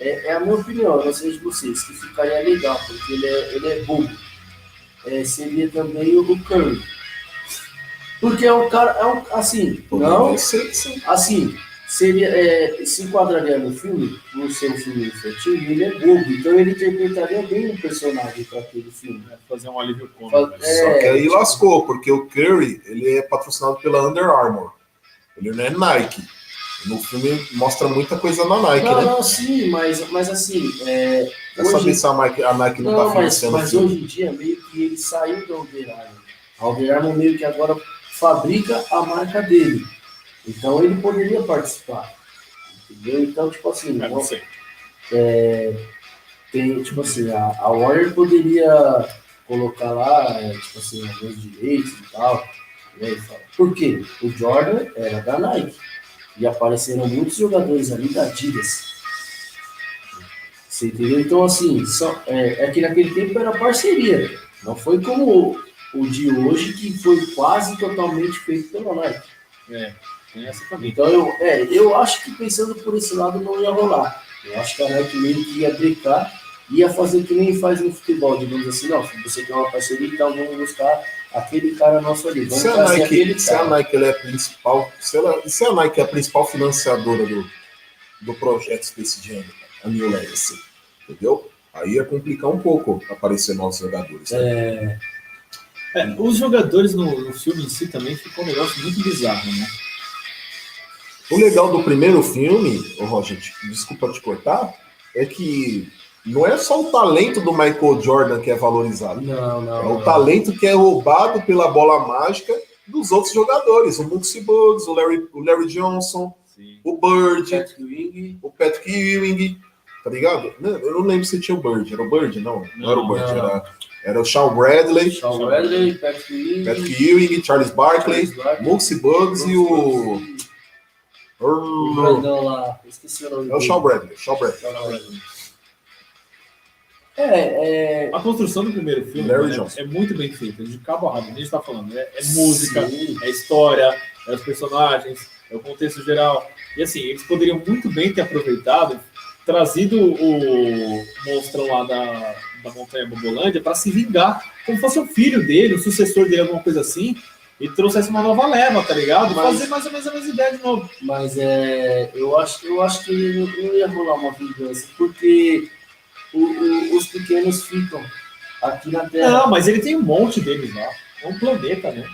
É, é a minha opinião, eu não sei de vocês, que ficaria legal, porque ele é, ele é bobo. É, seria também o Curry. Porque é um cara. É um, assim, não. Ser, sim. Assim, seria, é, se enquadraria no filme, por ser um filme infantil, ele é bobo. Então ele interpretaria bem o personagem para aquele filme. É, Fazer um alívio cômico. Fa- Só é, que aí lascou, porque o Curry ele é patrocinado pela Under Armour. Ele não é Nike. No filme mostra muita coisa na Nike, Não, né? não, sim, mas, mas assim. É, Quer saber se a Nike, a Nike não, tá Não, mas, financiando mas filme. hoje em dia, meio que ele saiu da Under Armour. A Under Armour meio que agora fabrica a marca dele. Então ele poderia participar. Entendeu? Então, tipo assim, É, não sei. tem, tipo assim, a, a Warner poderia colocar lá, é, tipo assim, alguns direitos e tal. né. Por quê? O Jordan era da Nike. E apareceram muitos jogadores ali da Adidas. Você entendeu? Então, assim, só, é, é que naquele tempo era parceria. Não foi como o, o de hoje, que foi quase totalmente feito pela Nike. É, tem essa também. Então, eu, é, eu acho que pensando por esse lado não ia rolar. Eu acho que a Nike meio que ia brincar, ia fazer que nem faz no futebol, digamos assim, não, você tem uma parceria, então vamos buscar aquele cara nosso ali. Vamos Se a Nike, se a. Nike é a principal, se, ela, se a Nike é a principal financiadora do, do projeto Space Jam, a New Legacy, entendeu? Aí ia complicar um pouco aparecer novos jogadores. né? É, É, os jogadores no, no filme em si também ficou um negócio muito bizarro, né? O legal do primeiro filme, ô Roger, desculpa te cortar, é que não é só o talento do Michael Jordan que é valorizado. Não, não. É o talento que é roubado pela bola mágica dos outros jogadores. O Muggsy Bugs, o Larry, o Larry Johnson, o Bird, Patrick Ewing. o Patrick Ewing, tá ligado? Não, Eu não lembro se tinha o Bird. Era o Bird? Não, não, era o Bird. não. Era, era o Shawn Bradley, Sean Bradley, Patrick Ewing. Patrick Ewing, Charles Barkley, Barkley. Muggsy Bugs e o... O grandão lá. Esqueci o nome É o. Shawn Bradley. Shawn Bradley. É, é. A construção do primeiro filme Larry né, é muito bem feita, de cabo a rabo. A gente tá falando, é, é música, é história, é os personagens, é o contexto geral. E assim, eles poderiam muito bem ter aproveitado, trazido o monstrão lá da, da Montanha Bobolândia para se vingar, como fosse o filho dele, o sucessor dele, alguma coisa assim, e trouxesse uma nova leva, tá ligado? Mas- Fazer mais ou menos a mesma ideia de novo. Mas é, eu, acho, eu acho que não, não ia rolar uma vingança, porque o- o- os pequenos ficam aqui na Terra. Não, mas ele tem um monte deles lá. É um planeta, né?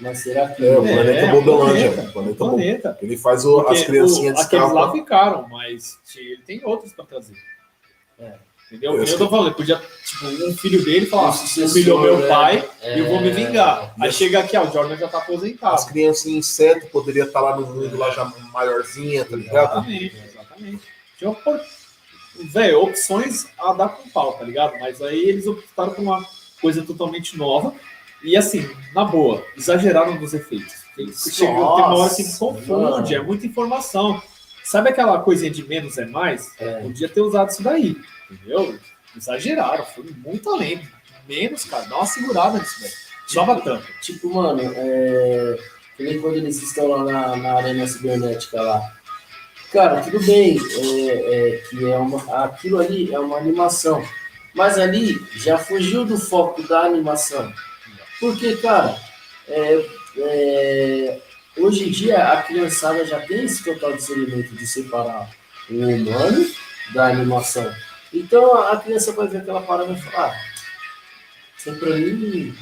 Mas será que. É, o planeta É, Bobolândia. planeta, planeta planeta. Ele faz o- as criancinhas o- aqueles lá ficaram, mas ele tem outros pra trazer. É. Entendeu? Eu tô falando, podia, tipo, um filho dele falar, Um o sucessor, filho é meu né? pai É. e eu vou me vingar. Aí chega aqui, ó, o Jordan já tá aposentado. As crianças em inseto poderia estar lá no mundo lá já maiorzinha, tá ligado? Exatamente, exatamente. Tinha opor- opções a dar com pau, tá ligado? Mas aí eles optaram por uma coisa totalmente nova. E assim, na boa, exageraram nos efeitos. Chega, tem uma hora assim que confunde, mano. é muita informação. Sabe aquela coisinha de menos é mais? É. Podia ter usado isso daí, entendeu? Exageraram, foi muito além. Menos, cara, dá uma segurada nisso daí. Dava tanto. Tipo, mano, é. Que nem quando eles estão lá na, na arena cibernética lá. Cara, tudo bem, é, é, que é uma, aquilo ali é uma animação. Mas ali já fugiu do foco da animação. Porque, cara, é, é, hoje em dia a criançada já tem esse total discernimento de separar o humano da animação. Então a criança vai ver aquela parada e falar, ah, isso é pra mim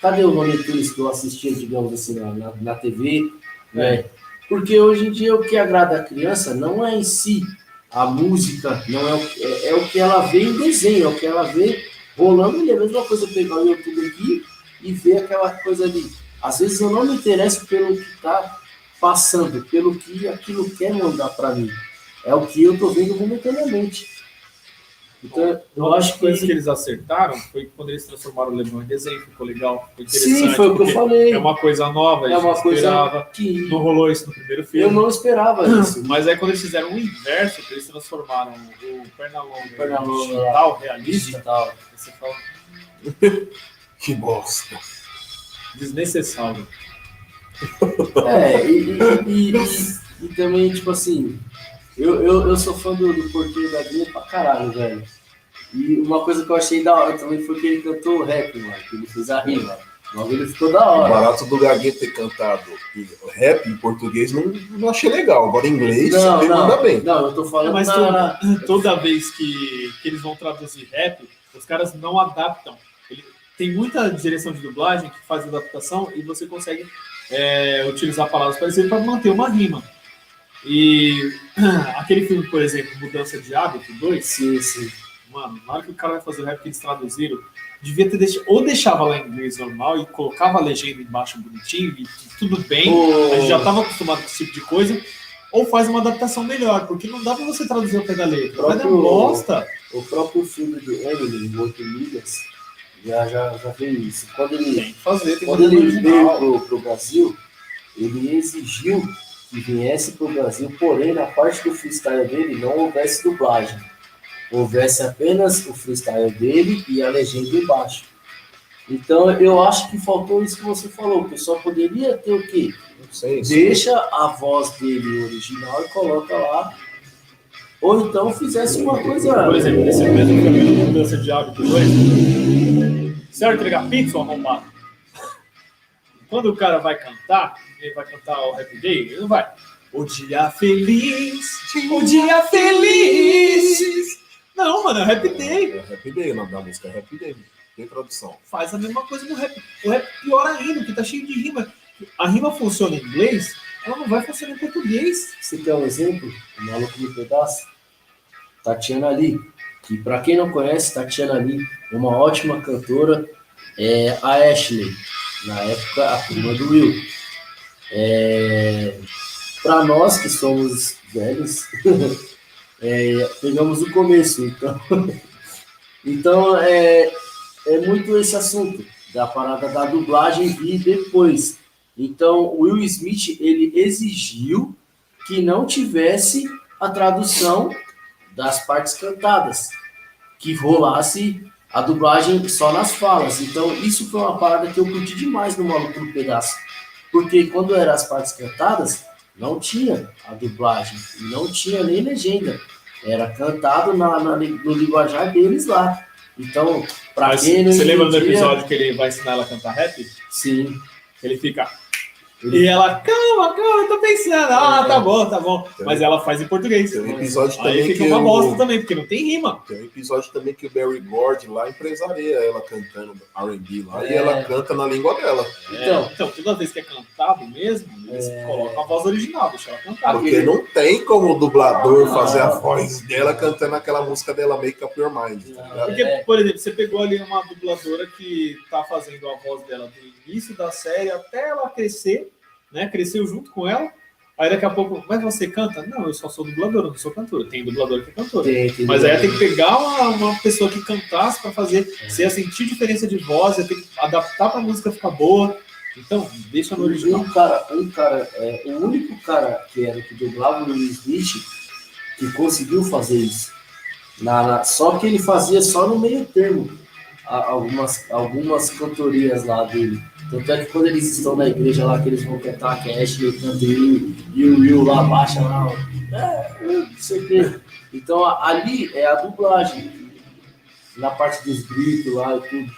cadê o Tunes que eu assistia, digamos assim, na, na, na TV, né? Porque hoje em dia o que agrada a criança não é em si a música, não é o, é, é o que ela vê em desenho, é o que ela vê rolando, e é a mesma coisa pegar o YouTube aqui e ver aquela coisa ali. Às vezes eu não me interesso pelo que está passando, pelo que aquilo quer mandar para mim. É o que eu tô vendo momentaneamente. Então, eu Uma acho das coisas que que eles acertaram foi quando eles transformaram o Lebron em desenho, ficou legal, ficou interessante. Sim, foi o que eu falei. É uma coisa nova, a É gente uma coisa esperava. que Não rolou isso no primeiro filme. eu não esperava isso. Mas aí quando eles fizeram o inverso, que eles transformaram o Pernalonga em Pernalonga digital, realista, Digital. você fala Que bosta. desnecessário. É, e, e, e- e- e também, tipo assim, eu, eu, eu sou fã do, do Porquinho da Guia pra caralho, velho. E uma coisa que eu achei da hora também foi que ele cantou rap, mano, que ele fez a rima. Logo ele ficou da O hora. barato do Gaguinho ter cantado rap em português não, não achei legal. Agora em inglês Não, ele não, manda bem. não, eu tô falando Mas na- toda, toda vez que, que eles vão traduzir rap, os caras não adaptam. Ele- tem muita direção de dublagem que faz adaptação e você consegue é, utilizar palavras parecidas para manter uma rima. E aquele filme, por exemplo, Mudança de Hábito 2, Sim, sim. mano, na hora que o cara vai fazer o rap que eles traduziram, devia ter deixado, ou deixava lá em inglês normal e colocava a legenda embaixo bonitinho e tudo bem, O- a gente já estava acostumado com esse tipo de coisa, ou faz uma adaptação melhor, porque não dá pra você traduzir ao pé da letra. Vai dar bosta. O próprio filme do Emily, o Oito Milhas, já, já, já veio isso. Quando ele, Tem que fazer, tem Quando ele veio pro, pro Brasil, ele exigiu que viesse pro Brasil, porém, na parte do freestyle dele não houvesse dublagem. Houvesse apenas o freestyle dele e a legenda embaixo. Então, eu acho que faltou isso que você falou. O pessoal poderia ter o quê? Não sei. isso. Deixa a voz dele original e coloca lá. Ou então fizesse uma coisa. Por exemplo, nesse mesmo filme do Mudança de Hábito 2, certo entregar pizza ou arrombado? Quando o cara vai cantar, ele vai cantar o Happy Day, ele não vai. O dia feliz, o dia feliz. Não, mano, é o Happy Day. É Happy Day, o nome da música é Happy Day. Tem tradução. Faz a mesma coisa no rap. O rap pior ainda, que tá cheio de rima. A rima funciona em inglês, ela não vai funcionar em português. Você quer um exemplo? O maluco no pedaço? Tatiana ali. que para quem não conhece, Tatiana Lee é uma ótima cantora, é a Ashley, na época a prima do Will. É, para nós que somos velhos, é, pegamos o começo, então, então é, é muito esse assunto da parada da dublagem vir depois. Então, Will Smith ele exigiu que não tivesse a tradução das partes cantadas, que rolasse a dublagem só nas falas. Então, isso foi uma parada que eu curti demais no Maluco no Pedaço. Porque quando eram as partes cantadas, não tinha a dublagem, não tinha nem legenda. Era cantado na, na- no linguajar deles lá. Então, pra Mas quem você lembra do episódio que ele vai ensinar ela a cantar rap? Sim. Ele fica. E ela, calma, calma, eu tô pensando. Ah, tá bom, tá bom. Mas ela faz em português. Tem um episódio Aí também fica que uma o- bosta também, porque não tem rima. Tem um episódio também que o Barry Gord lá empresaria ela cantando R&B lá e É. ela canta na língua dela. Então, então, toda vez que é cantado mesmo, eles colocam a voz original, deixa ela cantar. Porque não tem como o dublador fazer a voz dela cantando aquela música dela Make Up Your Mind. tá? Porque, por exemplo, você pegou ali uma dubladora que tá fazendo a voz dela do início da série até ela crescer, né? Cresceu junto com ela. Aí daqui a pouco, mas você canta? Não, eu só sou dubladora, não sou cantora. Tem dubladora que é cantora. Tem, tem mas aí tem que pegar uma, uma pessoa que cantasse para fazer, você ia sentir diferença de voz, ia ter que adaptar pra música ficar boa. Então, deixa no original. Um cara, um cara, é, o único cara que era que dublava o Will Smith que conseguiu fazer isso. Na, na- só que ele fazia só no meio termo a- algumas, algumas cantorias lá dele. Tanto é que quando eles estão na igreja lá, que eles vão cantar, a Ashley canta e, e o Will lá baixa lá, é, não sei o quê. Então ali é a dublagem, na parte dos gritos lá e tudo.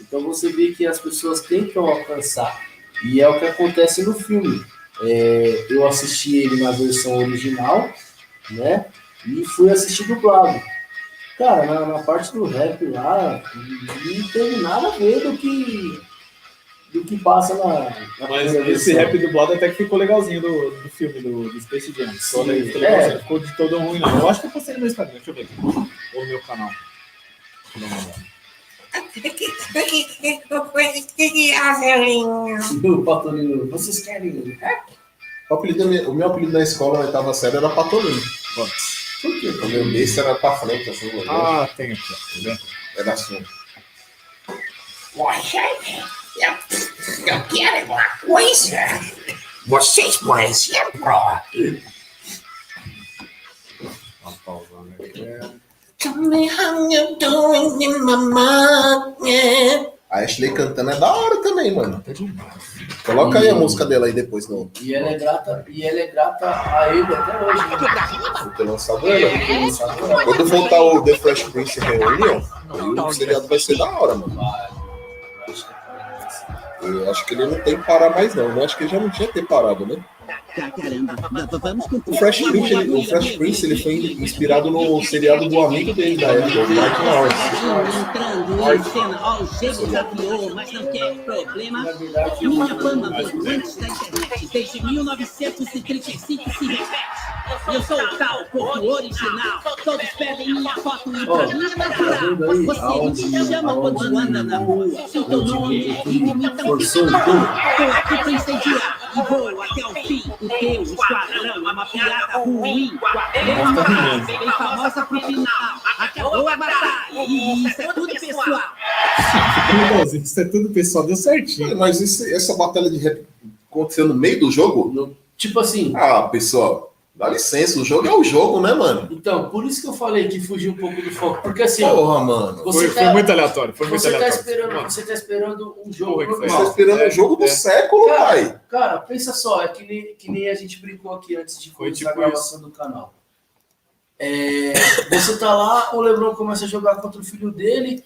Então você vê que as pessoas tentam alcançar. E é o que acontece no filme. É, eu assisti ele na versão original, né? E fui assistir dublado. Cara, na, na parte do rap lá, não teve nada a ver do que, do que passa na, na Mas esse rap dublado até que ficou legalzinho do, do filme, do, do Space Jam. Ficou, Sim, ficou é. ficou de todo ruim, não. Eu acho que eu postei no meu Instagram, deixa eu ver aqui. Ou no meu canal. Deixa eu dar uma olhada. O Patolino, vocês querem? O, apelido da o meu apelido na escola, na oitava série, era Patolino. Por quê? O meu desse era pra frente, assim, Ah, tem aqui, ó. Tá vendo? Era assim. Você, eu, eu quero uma coisa. Vocês, por exemplo, Tell me how you doing in my mind. A Ashley cantando é da hora também, mano. Coloca aí a música dela aí depois no. E ela é grata, e ela é grata a ele até hoje. Né? Vou ter lançado ela. Quando voltar o The Fresh Prince Reunion, aí o seriado vai ser da hora, mano. Eu acho que ele não tem que parar mais, não. Eu acho que ele já não tinha que ter parado, né? O Fresh Prince, ele, o Fresh Prince ele foi inspirado no seriado do amigo dele da época, o Mark Lawrence. Entrando em cena, ó, o jeito desafiou, mas não quer problema. Minha fama veio antes da internet, desde 1935 se repete. Eu sou o tal corpo original, todos pedem minha foto e pra mim é natural. Você me chama quando anda na rua, se o teu nome é Rimo, então fica. Tô aqui pra incendiar e vou até o fim. O teu esquadrão é uma piada ruim. É uma frase bem famosa pro final. Acabou a batalha e isso é tudo pessoal. Legalzinho, Isso é tudo pessoal, deu certinho. Mas isso- essa batalha de rap aconteceu no meio do jogo? tipo assim. Ah, pessoal, dá licença, o jogo é o jogo, né, mano? Então, por isso que eu falei que fugiu um pouco do foco. Porque assim, ó, Porra, mano. Você Foi- tá, foi muito aleatório, foi muito você Tá aleatório. esperando, você tá esperando um jogo foi normal. isso? Tá esperando o jogo do século, cara, pai. Cara, pensa só, é que nem, que nem a gente brincou aqui antes de começar a tipo gravação do canal. É, você tá lá, o Lebron começa a jogar contra o filho dele.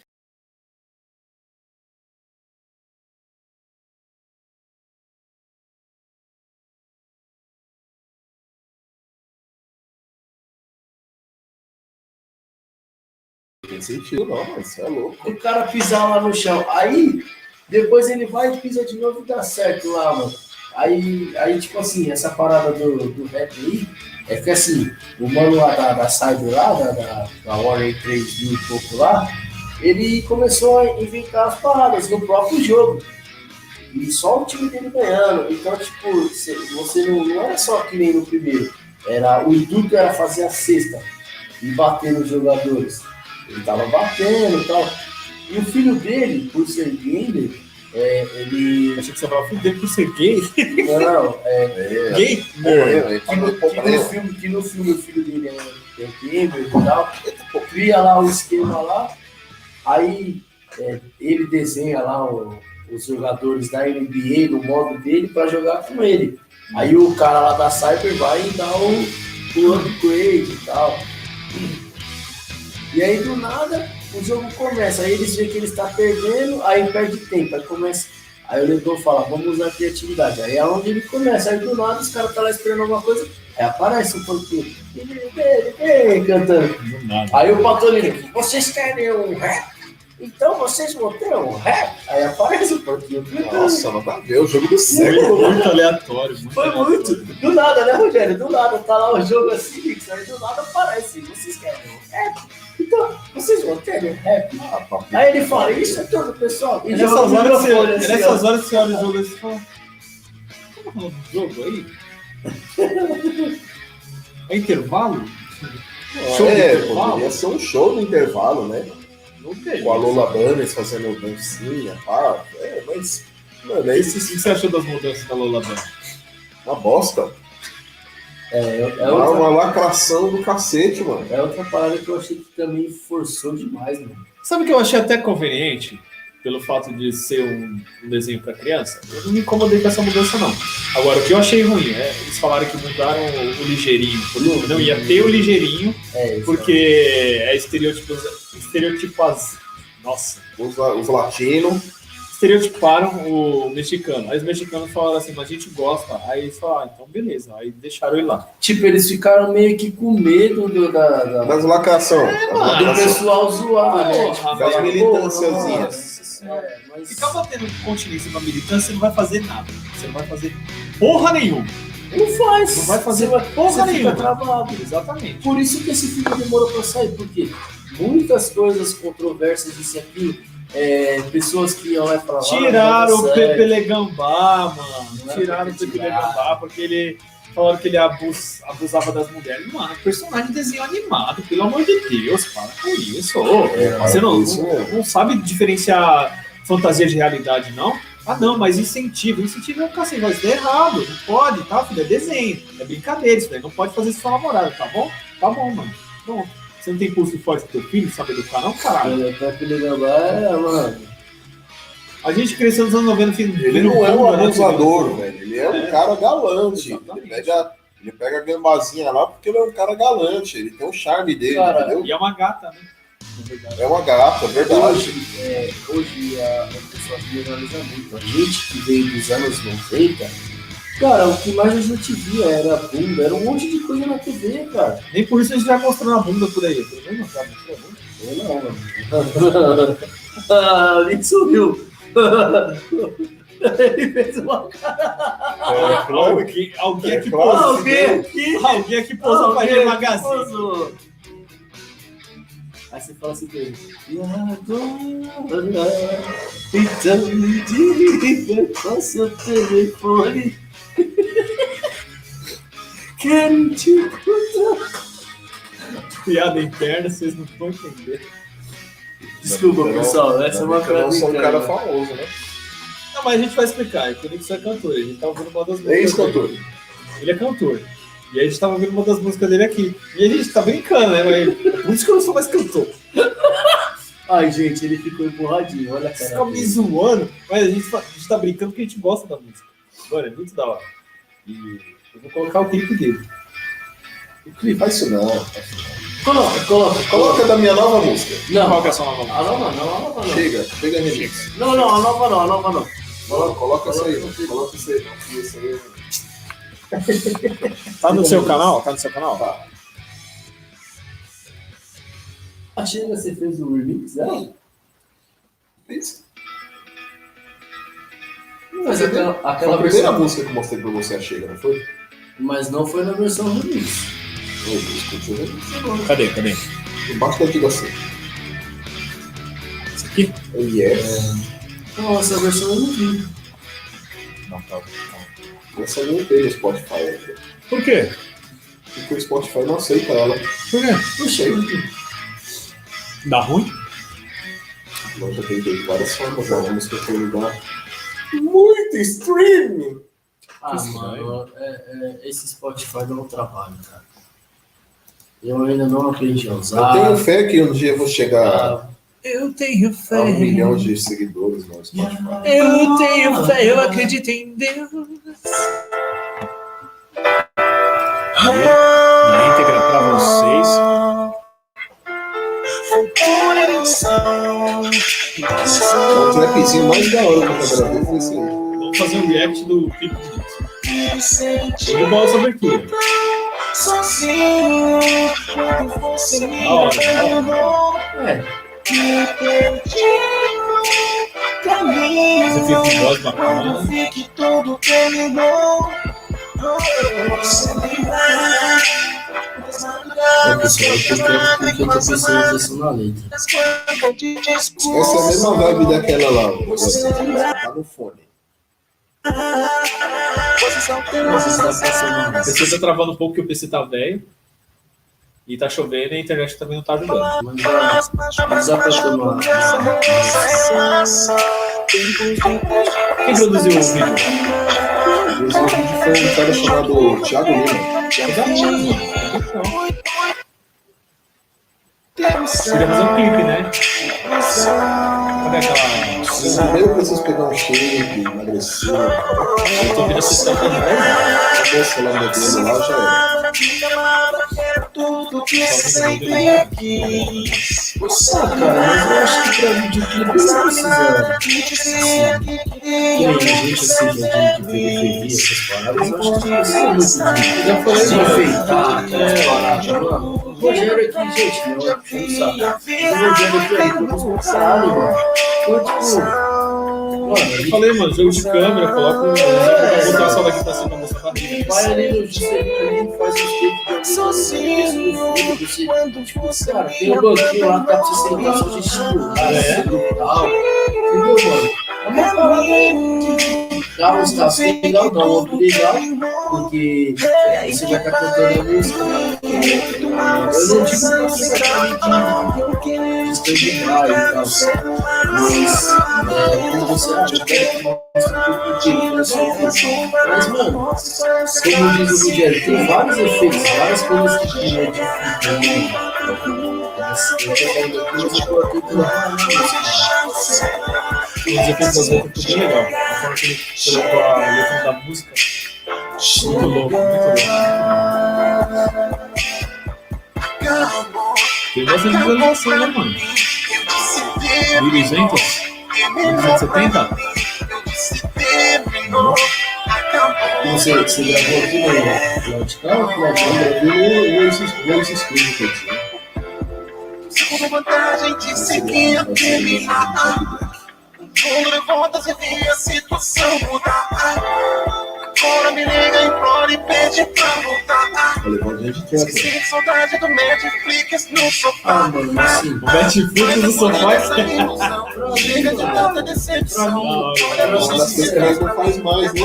Tem sentido, não, mas isso é louco. o cara pisar lá no chão. Aí, depois ele vai e pisa de novo e dá certo lá, mano. Aí, aí, tipo assim, essa parada do, do rap aí, é que assim, o mano lá da, da Cyber lá, da, da, da Warrior 3 mil e pouco lá, ele começou a inventar as paradas no próprio jogo. E só o time dele ganhando. Então, tipo, cê- você não, não era só que nem no primeiro. Era, o intuito era fazer a cesta e bater nos jogadores. Ele tava batendo e tal. E o filho dele, por ser gamer, é, ele. Achei que você falava, filho dele por ser gay. Não, é. Gay? É, que, no, que, no filme, que no filme o filho dele é, é gamer e tal. Cria lá o esquema lá. Aí é, ele desenha lá o- os jogadores da NBA no modo dele para jogar com ele. Aí o cara lá da Cyber vai e dá o, o upgrade e tal. E aí do nada o jogo começa. Aí eles veem que ele está perdendo, aí perde tempo. Aí começa. Aí o Lebron fala, vamos usar a criatividade. Aí é onde ele começa. Aí do nada os caras estão lá esperando alguma coisa. Aí aparece um pouquinho. Cantando. Aí o Patolino, vocês querem um rap? Então vocês vão ter um rap? Aí aparece o porquinho. Nossa, nada a ver, o jogo do século. Muito aleatório. Muito Foi muito. Do nada, né, Rogério? Do nada, tá lá o jogo assim, aí do nada aparece. Vocês querem um rap? Então, vocês vão ter um rap? Aí ele fala, isso é todo, pessoal. É E nessas horas, que você, é assim, nessas horas você olha o jogo e fala. Como é o jogo aí? É intervalo? Show do É, intervalo? poderia ser um show no intervalo, né? Não tem. Com a Lola Bunnies fazendo dancinha, pá. É, mas. Mano, é O que esse você achou das mudanças da Lola Bunny? uma bosta. É, é, É outra, uma lacração do cacete, mano. é outra parada que eu achei que também forçou demais, mano. Sabe o que eu achei até conveniente? Pelo fato de ser um, um desenho para criança? Eu não me incomodei com essa mudança, não. Agora, o que eu achei ruim é eles falaram que mudaram o, o ligeirinho. Porque não ia ter o ligeirinho, É, porque é estereótipo, estereotipo as- Nossa, Os, os latinos. Estereotiparam o mexicano. Aí os mexicanos falaram assim, mas a gente gosta. Aí eles falaram, ah, então beleza. Aí deixaram ele lá. Tipo, eles ficaram meio que com medo do, da, da- Das lacração. É, das mano. do pessoal zoar, né? Porra, Tipo, Das militânciazinhas. "Pô, é, mas... Ficar batendo continência pra militância, você não vai fazer nada. Você não vai fazer porra nenhuma. Não faz. Não vai fazer Você porra você fica nenhuma. travado. Exatamente. Por isso que esse filme demorou pra sair, porque muitas coisas controversas disso aqui, é, pessoas que iam lá e falavam. Tiraram "Ah, o Pepe sério." Legambá, mano. Tiraram o Pepe. Legambá porque ele. Falaram que ele abus- abusava das mulheres. Mano, personagem de desenho animado, pelo amor de Deus, para com isso. É, Você não, isso não, não sabe diferenciar fantasia de realidade, não? Ah, não, mas incentivo. Incentivo é um cacete, mas é errado. Não pode, tá, filho? É desenho. É brincadeira isso daí. Não pode fazer isso com a namorada, tá bom? Tá bom, mano. Pronto. Você não tem pulso forte pro teu filho, sabe educar, não, caralho? É, Pepe Legambá é, mano. A gente cresceu nos anos 90, filho. Ele não é um abusador, velho. Ele é um É. cara galante. Ele pega, ele pega a gambazinha lá porque ele é um cara galante. Ele tem o charme dele, Cara, entendeu? E é uma gata, né? É uma gata, é verdade. Hoje, é, hoje a, a pessoa generaliza muito. A gente que veio dos anos 90, cara, o que mais a gente via era bunda, era um monte de coisa na TV, cara. Nem por isso a gente vai mostrando a bunda por aí. Pelo menos a bunda. Eu não, mano. ah, ele sumiu. ele fez uma É, claro. Alguém, alguém É aqui claro. posou. Alguém aqui. Alguém aqui posou pra Alguém ir magazine. Aí você fala assim pra ele. Então me diga qual seu telefone. Quero te encontrar. Piada interna, vocês não vão entender. Desculpa, não- pessoal. Essa é uma que eu não sou um piada cara famoso, né? Não, mas a gente vai explicar. É que você é cantor. A gente tá ouvindo uma das músicas. É isso, dele. cantor. Ele é cantor. E aí a gente tava ouvindo uma das músicas dele aqui. E a gente tá brincando, né? Mas por isso que eu não sou mais cantor. Ai, gente, ele ficou empurradinho. Olha a Você cara. fica me dele. zoando, mas a gente, a gente tá brincando porque a gente gosta da música. Mano, é muito da hora. E eu vou colocar o clipe dele. Faz isso não. Coloca, coloca, Coloca da minha nova música. Não, Qual que é a sua nova música? a nova não, a nova não. Chega, chega remix. Não, não, a nova não, a nova não. Coloca, coloca isso aí, coloca isso aí. Isso aí. Tá no seu canal? Tá no seu canal? Tá. Achei que você fez o remix, né? Isso. Mas aquela, Foi aquela a primeira versão. música que eu mostrei pra você, a Chega, não foi? Mas não foi na versão remix. Eu. Cadê, cadê? Embaixo da antiga C. Isso aqui? Yes. Não, essa versão eu não vi. Não, tá. Essa não tem no Spotify ainda. Por quê? Porque o Spotify não aceita ela. Por quê? Não sei. Dá ruim? Nós já tentei de várias formas, já vamos que foi lugar. Muito streaming! Ah, mano, é, é, esse Spotify não trabalha, cara. Eu ainda não aprendi a Eu usar. tenho fé que um dia eu vou chegar Ah, Eu tenho a um milhão de seguidores no Spotify. Eu tenho fé, eu acredito em Deus. Na íntegra pra vocês. O trapzinho mais da hora que eu gravei foi esse aí. Vamos fazer um react do clipe de Eu vou essa abertura. Da hora, da hora. é, Esse efeito de voz bacana. É porque na letra. Essa é a mesma vibe daquela lá. Tá no fone. Passando O PC tá travando um pouco porque o PC tá velho. E tá chovendo e a internet também não tá ajudando. Quem produziu o vídeo? Esse vídeo foi um cara chamado Thiago Lima. Queria fazer um clipe, né? Cadê aquela. Primeiro eu preciso pegar um shape, emagrecer. Eu tô ouvindo a sessão também. Acabou o celular modelo lá, já era. Ah, cara, eu acho que pra videoclipe não precisa. Tem gente assim de, de periferia, essas paradas, eu acho que não precisa muito de. Já falei, mano. enfeitar aquelas paradas, mano. Rogério aqui, gente, não é o saco. O Rogério aqui, produz pra caralho, mano. Então, tipo. Mano, Eu falei, mano, jogo de câmera, coloca um. Vou botar só daqui pra cima pra mostrar pra mim. vai ali no ali, faz os takes de alguém, você, cara, tem um banquinho lá que dá pra você sentar, só gesticular, É. e tal. Entendeu, mano? É uma que dá uns tapas legal, dá um outro legal, porque você vai estar cantando a música? Eu não digo pra você de desperdiçar e tal, mas é, quando você acha que é uma mas, mano, como diz o Rogério, tem vários efeitos, várias coisas que tem né, de Eu tô falando aqui, mas eu coloquei tudo lá. Os efeitos das letras tudo legal. A forma que ele colocou a letra da música. Muito louco, muito louco. Tem bastante visualização, né, mano? 1.200? 1.270? Você, você gravou aqui no Logical Eu gravei esses eu tinha. Com vantagem de seguir a terminar. O mundo levanta se vê a situação mudar. Agora me liga, implora e pede pra voltar. Esqueci de saudade do Netflix no Ah, sofá. mano, assim. O Netflix no sofá. Chega de tanta decepção. Coisas que nós não faz mais, né?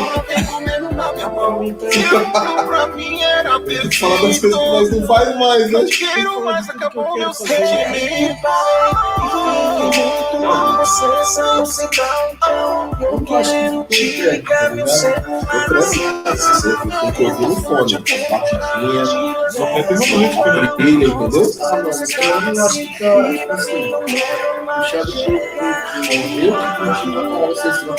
Pra mim era Tem que falar das coisas que nós não faz mais, né? Quero mais, acabou meu sentimento. Eu não acho que ficou entregue, tá ligado? Eu creio você tem que no fone, batidinha, Só foi permanente, né? brilha, entendeu? Ah, mano, eu não acho que tá, assim, puxado por, por, por eu que continuo com vocês que eu.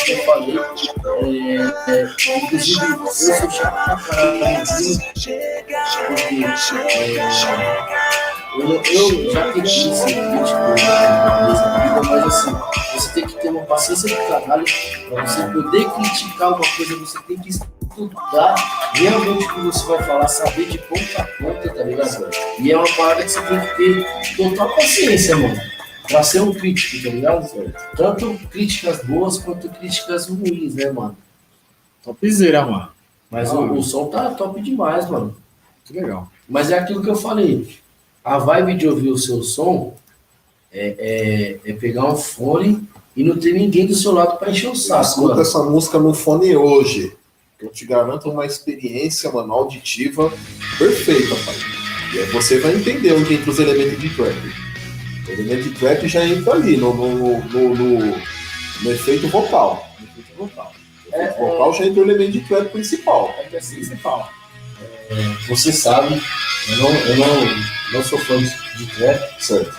É, é, inclusive, eu sou chato pra caralho, porque é, eu, eu já queria ser crítico na vida, mas assim, você tem que ter uma paciência do caralho pra você poder criticar uma coisa, você tem que estudar realmente o que você vai falar, saber de ponta a ponta, tá ligado? E é uma parada que você tem que ter total paciência, mano. Pra ser um crítico, tá ligado? Tanto críticas boas quanto críticas ruins, né, mano? Topzera, mano. Mas Ah. o, o som tá top demais, mano. Que legal. Mas é aquilo que eu falei. A vibe de ouvir o seu som é, é, é pegar um fone e não ter ninguém do seu lado pra encher o saco. Escuta mano. essa música no fone hoje. Eu te garanto uma experiência, mano, auditiva perfeita, pai. E aí você vai entender onde entra os elementos de trap. O elemento de trap já entra ali, no, no, no, no- no- efeito vocal. No efeito vocal. O efeito vocal já entra o elemento de trap principal. É que assim, principal. Você sabe, eu não, eu não, não sou fã de, trap. Certo.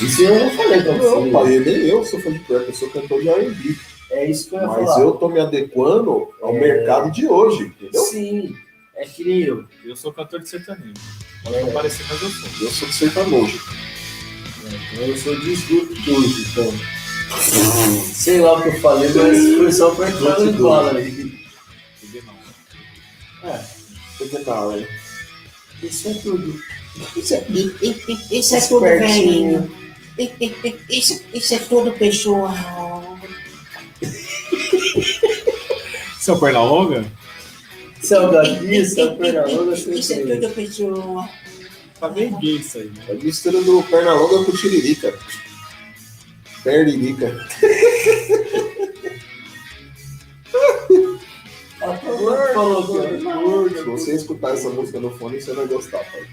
Isso eu não falei pra você. Não, pai, nem eu sou fã de trap, eu sou cantor de R&B. É isso que eu ia Mas falar. eu tô me adequando ao mercado de hoje, entendeu? Sim, é que nem eu. Eu sou cantor de sertanejo. Pode não parecer, mas eu sou. Eu sou de sertanejo. Então eu sou de esgoto tudo, então. Sei lá o que eu falei, mas foi só pra entrar no embalo aí. É, Porque não, né? isso é tudo. Isso é, isso é tudo, velhinho. Isso, isso é tudo pessoal. Seu perna longa? Salgadinho, seu perna longa, Isso é tudo pessoal. Tá bem gay isso aí, né? É mistura do perna longa com tiririca. Pernirica. É. Se você escutar essa música no fone, você vai gostar, pai.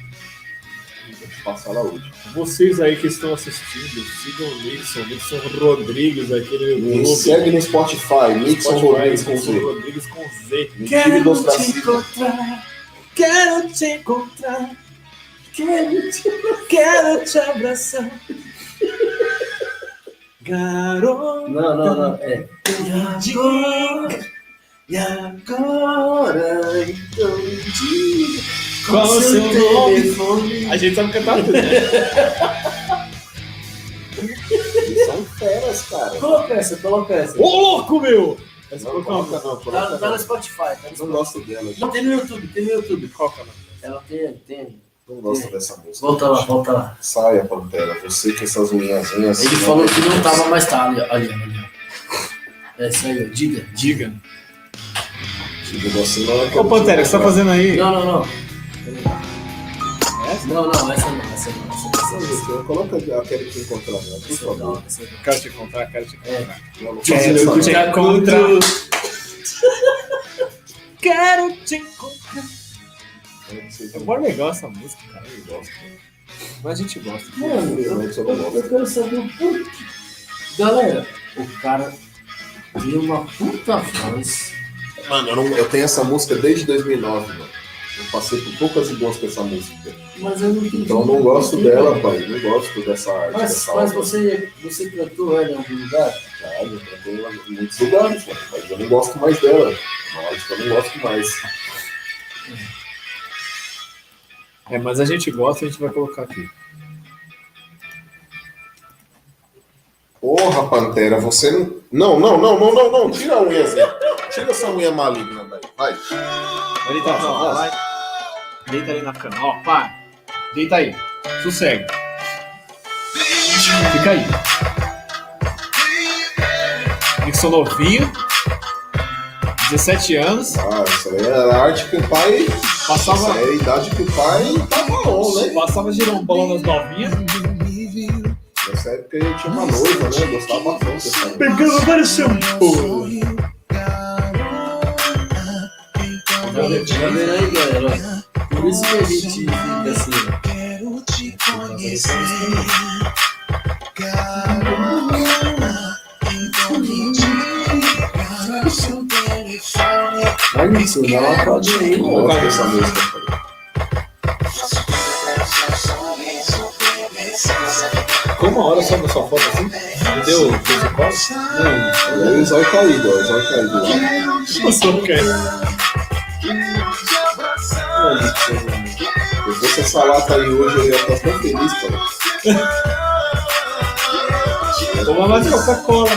Passar hoje. Vocês aí que estão assistindo, sigam o Nixon, Nixon Rodrigues aqui no Me YouTube. segue no Spotify, Nixon Rodrigues com Z. Rodrigues com Z. Me do te encontrar, quero te encontrar, quero te, quero te abraçar. Garota. Não, não, não. É. E agora, e agora, então diga qual o seu nome? A gente sabe cantar tudo, né? São feras, cara. Coloca essa, coloca essa. Ô, louco, meu! Essa Não, coloca coloca não, Tá, coloca tá no não. Spotify, tá no Não gosto dela, Não, tem no YouTube, tem no YouTube. Qual canal? Ela tem, tem. Não gosto dessa música. Volta lá, volta lá. Saia, Pantera. Você com essas unhazinhas. Ele falou que não tava mais tá ali, ali, ali. É isso aí, ó. Diga. Diga. Diga você não é Ô, Pantera, o que você tá fazendo aí? Não, não, não. Não, não, essa não, essa não, essa não. Essa não. Coloca a Quero Te Encontrar, né? por Essa não, favor. essa não. Quero te encontrar, quero te encontrar. Não, não Quero essa, te não. encontrar. Quero te encontrar. É mó legal essa música, cara. Eu gosto. Mas a gente gosta. Mano, eu, eu, eu quero saber o porquê. Galera, o cara tem uma puta voz. Mano, eu, não- eu tenho essa música desde 2009, mano. Eu passei por poucas e boas com essa música. Mas eu não entendi. Então eu não gosto dela, pai. Não gosto dessa arte. Mas, dessa mas você, você cantou ela em algum lugar? Cara, eu cantei ela em muitos lugares, mano, mas eu não gosto mais dela. Uma arte que eu não gosto mais. É, mas a gente gosta, a gente vai colocar aqui. Porra, Pantera, você não. Não, não, não, não, não, não. Tira a unhazinha. Tira essa unha maligna. Vai. Vai deitar, Não, ó, vai. Deita ali na cama. Ó, pá. Deita aí. Sossega. Fica aí. Nixon novinho. 17 anos. Ah, isso aí era a arte que o pai. Passava- Isso aí é a idade que o pai tava on, né? Passava girombola nas novinhas. Nessa época eu tinha uma noiva, né? Eu gostava bastante dessa música. Pegando vários shampoo. Tá vendo aí, galera? ó? Por isso que a gente fica assim. Olha isso, dá uma mano. gosto dessa música. Ficou uma hora só na sua foto assim? Não deu fez o corte? Não. Aí o zóio caído, ó. O zóio caído lá. O quê? Se fosse essa lata aí hoje, eu ia estar tão feliz, pai. Toma mais Coca-Cola.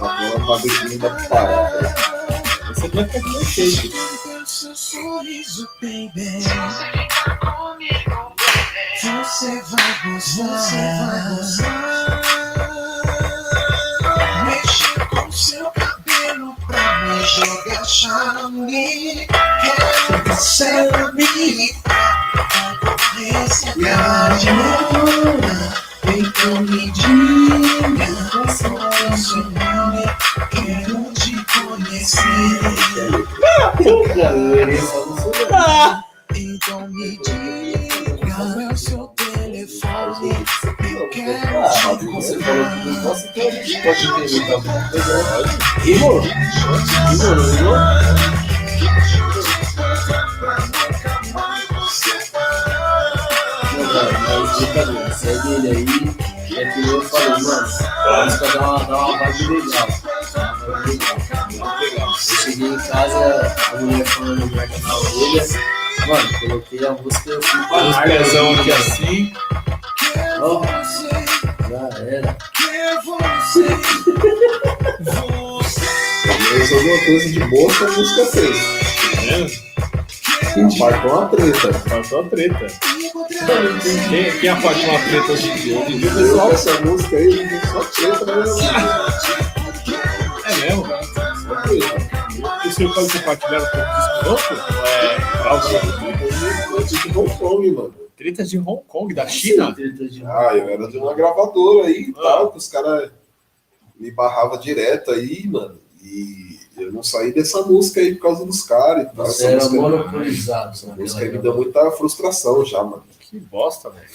Agora uma beijinho da parada. Você vai ficar com shake sorriso, baby. Você ficar comigo, baby. Você vai gozar. Você vai gozar. Mexe com seu cabelo pra me jogar charme. Quero charme. Esse amor. Então me diga qual é o seu. Quero te conhecer. Então me diga o seu telefone, eu quero te então tá brincadeira, segue ele aí. É que eu falei, mano, a música dá uma, dá uma vibe legal. Dá uma vibe legal. Eu cheguei em casa, a mulher falando merda na orelha. Mano, coloquei a música eu fui Os área, pezão assim, aqui assim. Ó, já era. Mas alguma coisa de boa que a música fez. É. Apartou uma treta. Apartou uma treta. Quem, quem apartou uma treta hoje em dia? Hoje em dia o Eu pessoal. essa música aí, só treta vida. É mesmo? Só treta. O senhor pode compartilhar um pouco disso conosco? É, bravo. Eu tive Hong Kong, mano. Treta de Hong Kong, da China? Ah, eu era de uma gravadora aí e tal, que os caras me barravam direto aí, mano. E eu não saí dessa música aí por causa dos caras e tal. Você Essa era música- monopolizado. Essa música aí me deu muita frustração já, mano. Que bosta, velho.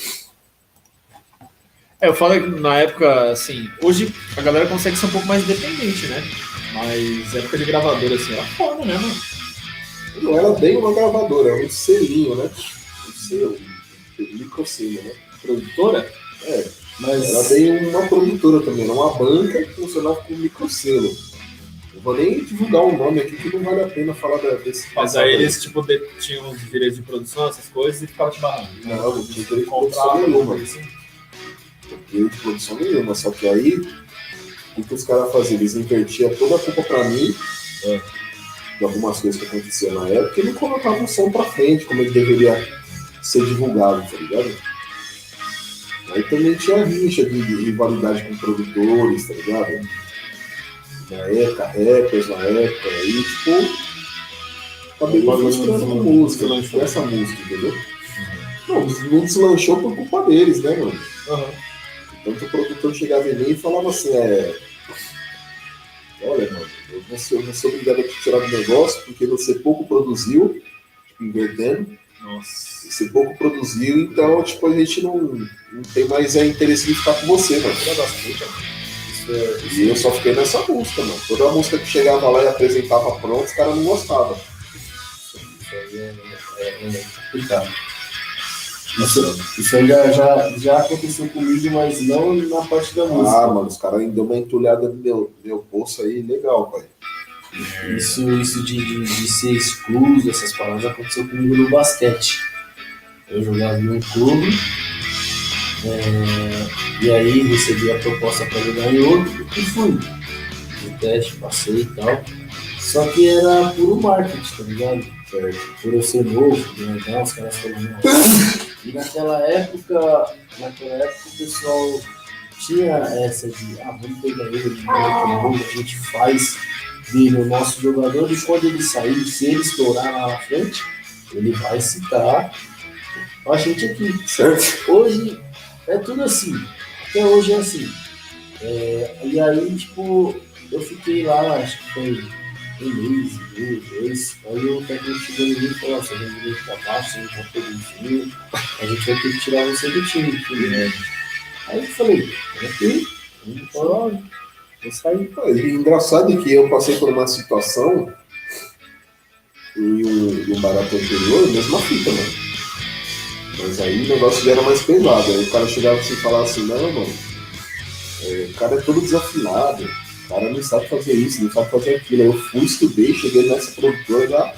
É, eu falo que na época, assim, hoje a galera consegue ser um pouco mais independente, né? Mas época de gravadora, assim, era foda mesmo. Não era bem uma gravadora, era um selinho, né? Um selo, um microselo, né? Produtora? É, Mas- era bem uma produtora também, era uma banca que funcionava com microselo. Eu vou nem divulgar o nome aqui que não vale a pena falar desse Mas aí eles, tipo, de- tinham os direitos de produção, essas coisas, e ficavam te barrando. Não, não tinha direito de produção nenhuma. assim. Direito de produção nenhuma, só que aí o que os caras faziam? Eles invertiam toda a culpa pra mim é, de algumas coisas que aconteciam na época e não colocavam o som pra frente, como ele deveria ser divulgado, tá ligado? Aí também tinha rixa de, de rivalidade com produtores, tá ligado? Na época, rappers na época, aí tipo. Acabei me frustrando com música, com essa música, entendeu? Não, não deslanchou por culpa deles, né, mano? Então que o produtor chegava em mim e falava assim, é. Olha, mano, eu ser, eu vou ser obrigado a te tirar do negócio porque você pouco produziu, tipo, invertendo. Nossa. Você pouco produziu, então, tipo, a gente não, não tem mais é, interesse em ficar com você, mano. Filha das putas, mano. Isso é- E eu só fiquei nessa música, mano. Toda música que chegava lá e apresentava pronto, os caras não gostavam. Isso aí é, é, é complicado. Isso, isso aí já, já, já aconteceu comigo, mas não na parte da música. Ah, mano, os caras ainda deu uma entulhada no meu, meu bolso aí, legal, pai. Isso, isso de, de, de ser excluso, essas palavras, aconteceu comigo no basquete. Eu jogava em um clube, é, e aí recebi a proposta para jogar em outro e fui. No teste, passei e tal. Só que era puro marketing, tá ligado? Por eu ser novo, legal, os caras falaram. E naquela época, naquela época o pessoal tinha essa de, ah, vamos pegar ele, de novo, a gente faz dele o nosso jogador, e quando ele sair, se ele estourar lá na frente, ele vai citar a gente aqui. Certo. Hoje é tudo assim. Até hoje é assim. É, e aí, tipo, eu fiquei lá, acho que foi um mês, dois, dois. Aí o técnico chegou em mim e falou: "Ó, você vai vir pra baixo, você não tá produzindo, a gente vai ter que tirar você do time. filho." Aí eu falei: falou: olha, vou sair. E engraçado que eu passei por uma situação e um, um barato anterior, mesma fita, mano. Mas aí o negócio já era mais pesado. Aí o cara chegava assim e falava assim, não, mano, é, o cara é todo desafinado, o cara não sabe fazer isso, não sabe fazer aquilo. Aí eu fui, estudei, cheguei nessa produtora já.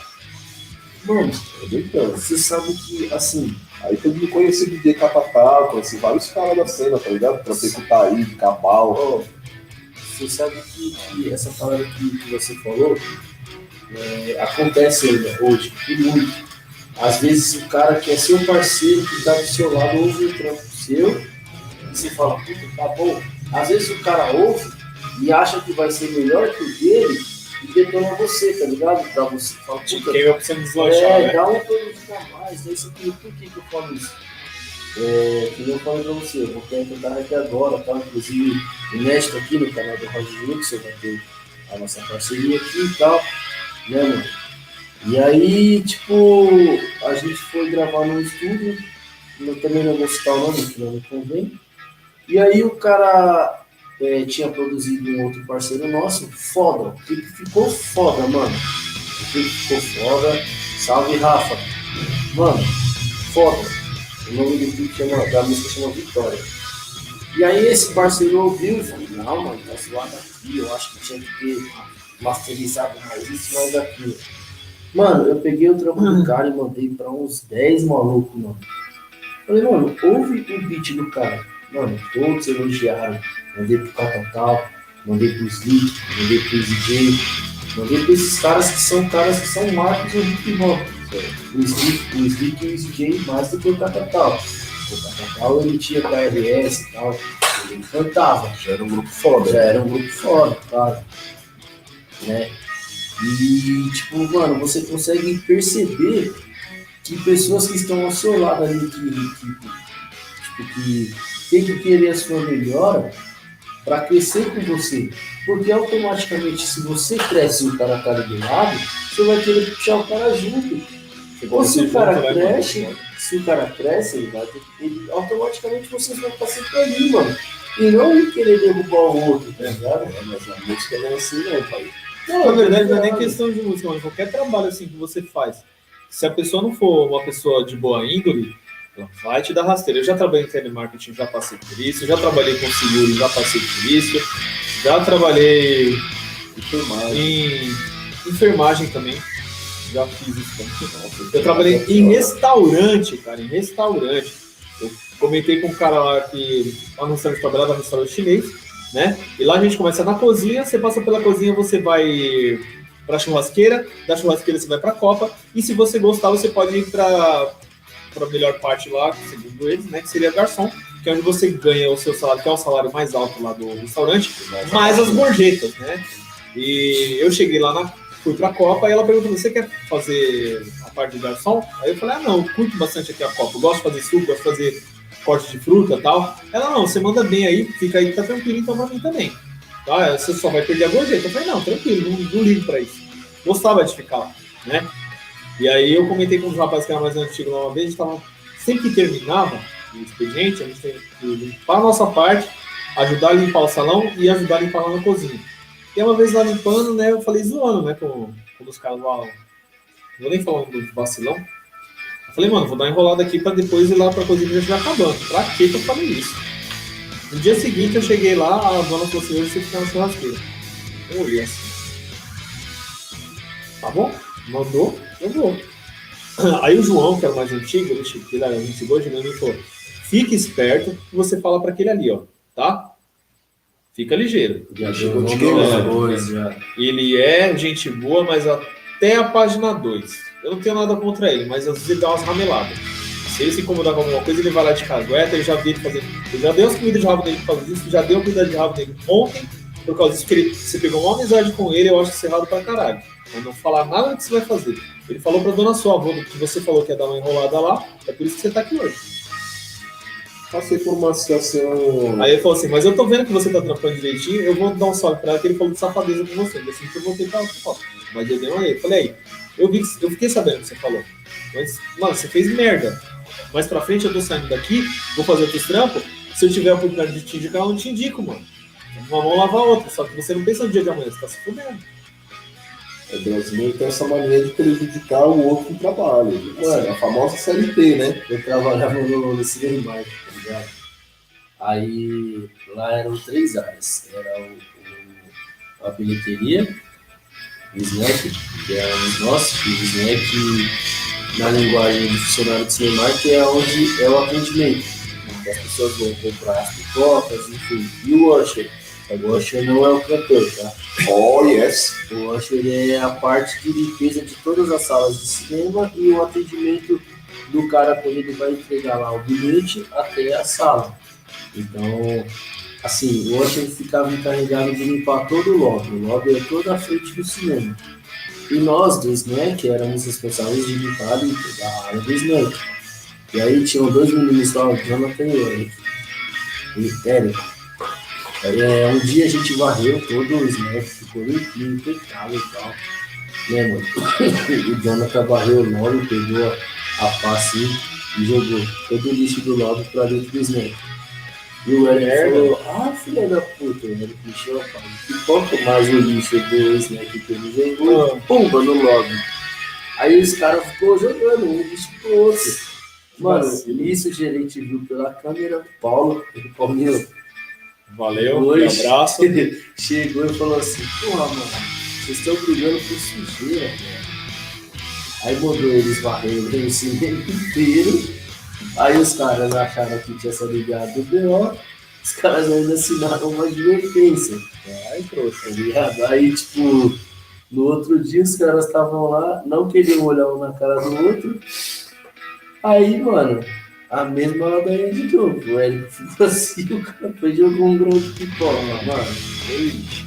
Mano, brincando. você sabe que, assim. Aí todo mundo conhecia o DJ Capatal, conheci vários caras da cena, tá ligado? Trampei com o Taíde, Cabal. Você sabe que, que essa palavra que, que você falou é, acontece ainda hoje, e muito. Às vezes o cara que é seu parceiro, que tá do seu lado, ouve o trampo seu, e você fala, puta, tá bom. Às vezes o cara ouve e acha que vai ser melhor que o dele, e detona você, tá ligado? Pra você falar, Te puta, queima pra você deslanchar, é, né? dá uma produzida a mais, você tem, por que que eu falo isso? É, que eu falei pra você, eu vou tentar aqui agora, tá? Inclusive, inédito aqui no canal do Roger Luxor, vai ter a nossa parceria aqui e tal, né, mano? E aí, tipo, a gente foi gravar no estúdio, eu também não vou citar o nome, que não me convém. E aí o cara é, tinha produzido um outro parceiro nosso, foda, o clipe ficou foda, mano. O clipe ficou foda. Salve, Rafa. Mano, foda. O nome do clipe chama, da música chama Vitória. E aí esse parceiro ouviu e falou, não, mano, tá zoado aqui, eu acho que tinha que ter masterizado mais isso, mais aquilo. Mano, eu peguei o trampo do cara e mandei pra uns 10 malucos, mano. Falei, mano, ouve o beat do cara. Mano, todos elogiaram. Mandei pro Catatal, mandei pro Slick, mandei pro ZJ, mandei pra esses caras que são caras que são marcos do hip hop. O Slick, o Slick e o ZJ mais do que o Catatal. O Catatal ele tinha KRS e tal, ele cantava. Já era um grupo foda. Já era um grupo foda, claro. Né? E, tipo, mano, você consegue perceber que pessoas que estão ao seu lado ali, que, que, tipo, que tem que querer a sua melhora para crescer com você. Porque automaticamente, se você cresce e o cara tá ali do lado, você vai querer puxar o cara junto. Ou se o cara junto, né, cresce, se o cara cresce, ele vai ter, ele, automaticamente vocês vão estar sempre ali, mano. E não ir querer derrubar o outro, tá ligado? É, mas a música não é assim, não, pai. Na verdade, não é nem questão de música, mas qualquer trabalho assim que você faz. Se a pessoa não for uma pessoa de boa índole, ela vai te dar rasteira. Eu já trabalhei em telemarketing, já passei por isso. Já trabalhei com seguro, já passei por isso. Já trabalhei em enfermagem também. Já fiz isso também. Eu trabalhei em restaurante, cara, em restaurante. Eu comentei com um cara lá que lá no restaurante trabalhava no restaurante chinês, né? E lá a gente começa na cozinha, você passa pela cozinha, você vai pra churrasqueira, da churrasqueira você vai pra copa, e se você gostar, você pode ir pra, pra melhor parte lá, segundo eles, né? Que seria garçom, que é onde você ganha o seu salário, que é o salário mais alto lá do restaurante, mais as gorjetas, né? E eu cheguei lá na. Fui pra Copa e ela perguntou: você quer fazer a parte de garçom? Aí eu falei: ah, não, curto bastante aqui a Copa. Eu gosto de fazer suco, gosto de fazer corte de fruta e tal. Ela, não, você manda bem aí, fica aí, tá tranquilo, então pra mim também. Tá? Você só vai perder a gorjeta. Eu falei: não, tranquilo, não, não ligo pra isso. Gostava de ficar lá, né? E aí eu comentei com os rapazes que eram mais antigos lá uma vez, tava, sempre que terminava o expediente, a gente tem que limpar a nossa parte, ajudar a limpar o salão e ajudar a limpar lá na cozinha. E uma vez lá limpando, né, eu falei zoando, né, com, com os caras lá, não vou nem falar do vacilão. Eu falei, mano, vou dar enrolada aqui pra depois ir lá pra cozinha já estiver acabando. Pra que eu falei isso? No dia seguinte eu cheguei lá, a dona falou assim, você fica na churrasqueira. Eu olhei assim. Tá bom? Mandou, eu vou. Aí o João, que era o mais antigo, ele era gente boa, ele me falou: fique esperto que você fala para aquele ali, ó, tá? Fica ligeiro. Já chegou de. Ele é gente boa, mas até a página 2. Eu não tenho nada contra ele, mas às vezes ele dá umas rameladas. Se ele se incomodar com alguma coisa, ele vai lá de cagueta, eu já vi ele fazer. Eu já dei as comidas de rabo dele por causa disso, já dei a comida de rabo dele ontem, por causa disso, que ele, você pegou uma amizade com ele, eu acho isso errado pra caralho. Mas não falar nada que você vai fazer. Ele falou pra dona sua avó que você falou que ia dar uma enrolada lá, é por isso que você tá aqui hoje. Passei por uma situação. Aí ele falou assim, mas eu tô vendo que você tá trampando direitinho, eu vou dar um salve pra ela, que ele falou de safadeza com você. Assim que eu voltei pra foto. Mas eu dei uma aí. Falei, aí, eu, vi eu fiquei sabendo o que você falou. Mas, mano, você fez merda. Mais pra frente eu tô saindo daqui, vou fazer outros trampos. Se eu tiver a oportunidade de te indicar, eu não te indico, mano. Uma mão lava a outra. Só que você não pensa no dia de amanhã, você tá se fudendo. O brasileiro tem essa mania de prejudicar o outro trabalho. Assim, a famosa CLT, né? Eu trabalhava no, no cinema, tá ligado? Aí lá eram três áreas. Era o, o- a bilheteria, o snack, que é um dos nossos, e o snack na linguagem de funcionário de cinema, que é onde é o atendimento. As pessoas vão comprar as pipocas, enfim. E o Usher? O Usher não é o cantor, tá? Oh, yes. O ele é a parte de limpeza de todas as salas de cinema e o atendimento do cara quando ele vai entregar lá o bilhete até a sala. Então, assim, o Anthony ficava encarregado de limpar todo o lobby. O lobby é toda a frente do cinema. E nós do Snack éramos responsáveis de limpar ali a área do Snack. E aí tinham dois meninos lá, o Jonathan e o Eric. E Eric. É, um dia a gente varreu todo o Snack, ficou limpinho, impecável e tal. Né, mano? o Jonathan varreu o lobby, pegou a, pá assim e jogou todo o lixo do lobby pra dentro do Snack. E o Eric falou, ah, filha da puta, o Eric encheu a pá. Que quanto mais o lixo do Snack que ele jogou, pumba no lobby. Aí os caras ficou jogando um lixo pro outro. Mano, nisso o gerente viu pela câmera, o Paulo, ele Paulinho. Valeu, um abraço. chegou e falou assim, porra, mano, vocês estão brigando por sujeira, velho. Aí mandou eles varrerem o cinema inteiro. Aí os caras acharam que tinha se ligado do BO. Os caras ainda assinaram uma advertência. Aí, trouxa, tá ligado? Aí, tipo, no outro dia os caras estavam lá, não queriam olhar um na cara do outro. Aí, mano, a mesma ladainha de novo. O Eric ficou assim, o cara foi jogou um grão de pipoca, mano.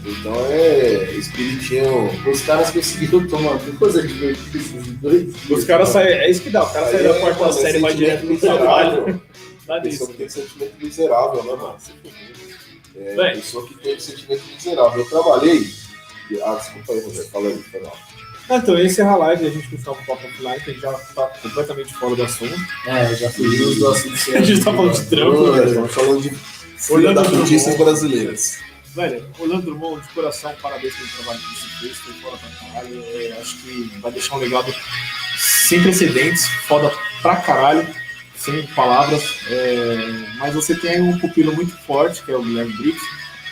Então é espiritinho. Os caras conseguiram tomar duas advertências de dois. Os caras saem. É isso que dá. O cara sai da quarta série e vai direto pro trabalho. Dá A nisso. pessoa que tem sentimento miserável, né, mano? É, pessoa que tem sentimento miserável. Eu trabalhei. Ah, desculpa aí, José. Fala aí, mal. Ah, então, esse é a live, a gente continuar com o papo offline, que a gente já tá completamente fora do assunto. É, já fugimos do assunto. A gente tá falando de trampo, né? Estamos falando de Orlando das notícias brasileiras. Velho, Orlando Drummond, de coração, parabéns pelo trabalho que você fez, foi fora pra caralho. É, acho que vai deixar um legado sem precedentes, foda pra caralho, sem palavras. É, mas você tem um pupilo muito forte, que é o Guilherme Briggs,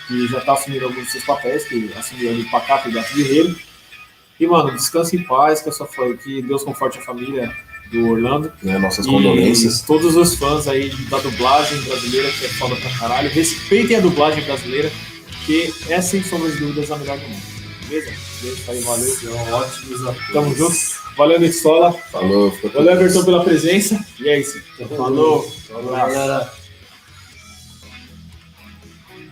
que já tá assumindo alguns dos seus papéis, que assumiu ali o Pacato e o Gato Guerreiro. E, mano, descanse em paz, que, a sua, fa- que Deus conforte a família do Orlando. Né, nossas E condolências. Todos os fãs aí da dublagem brasileira, que é foda pra caralho, respeitem a dublagem brasileira, que é, sem sombra de dúvidas, a melhor do mundo. Beleza? Beijo, aí, valeu. São ótimos atores. Tamo junto. Valeu, Nicola. Falou, Valeu, Everton, pela presença. E é isso. Falou. Falou, galera.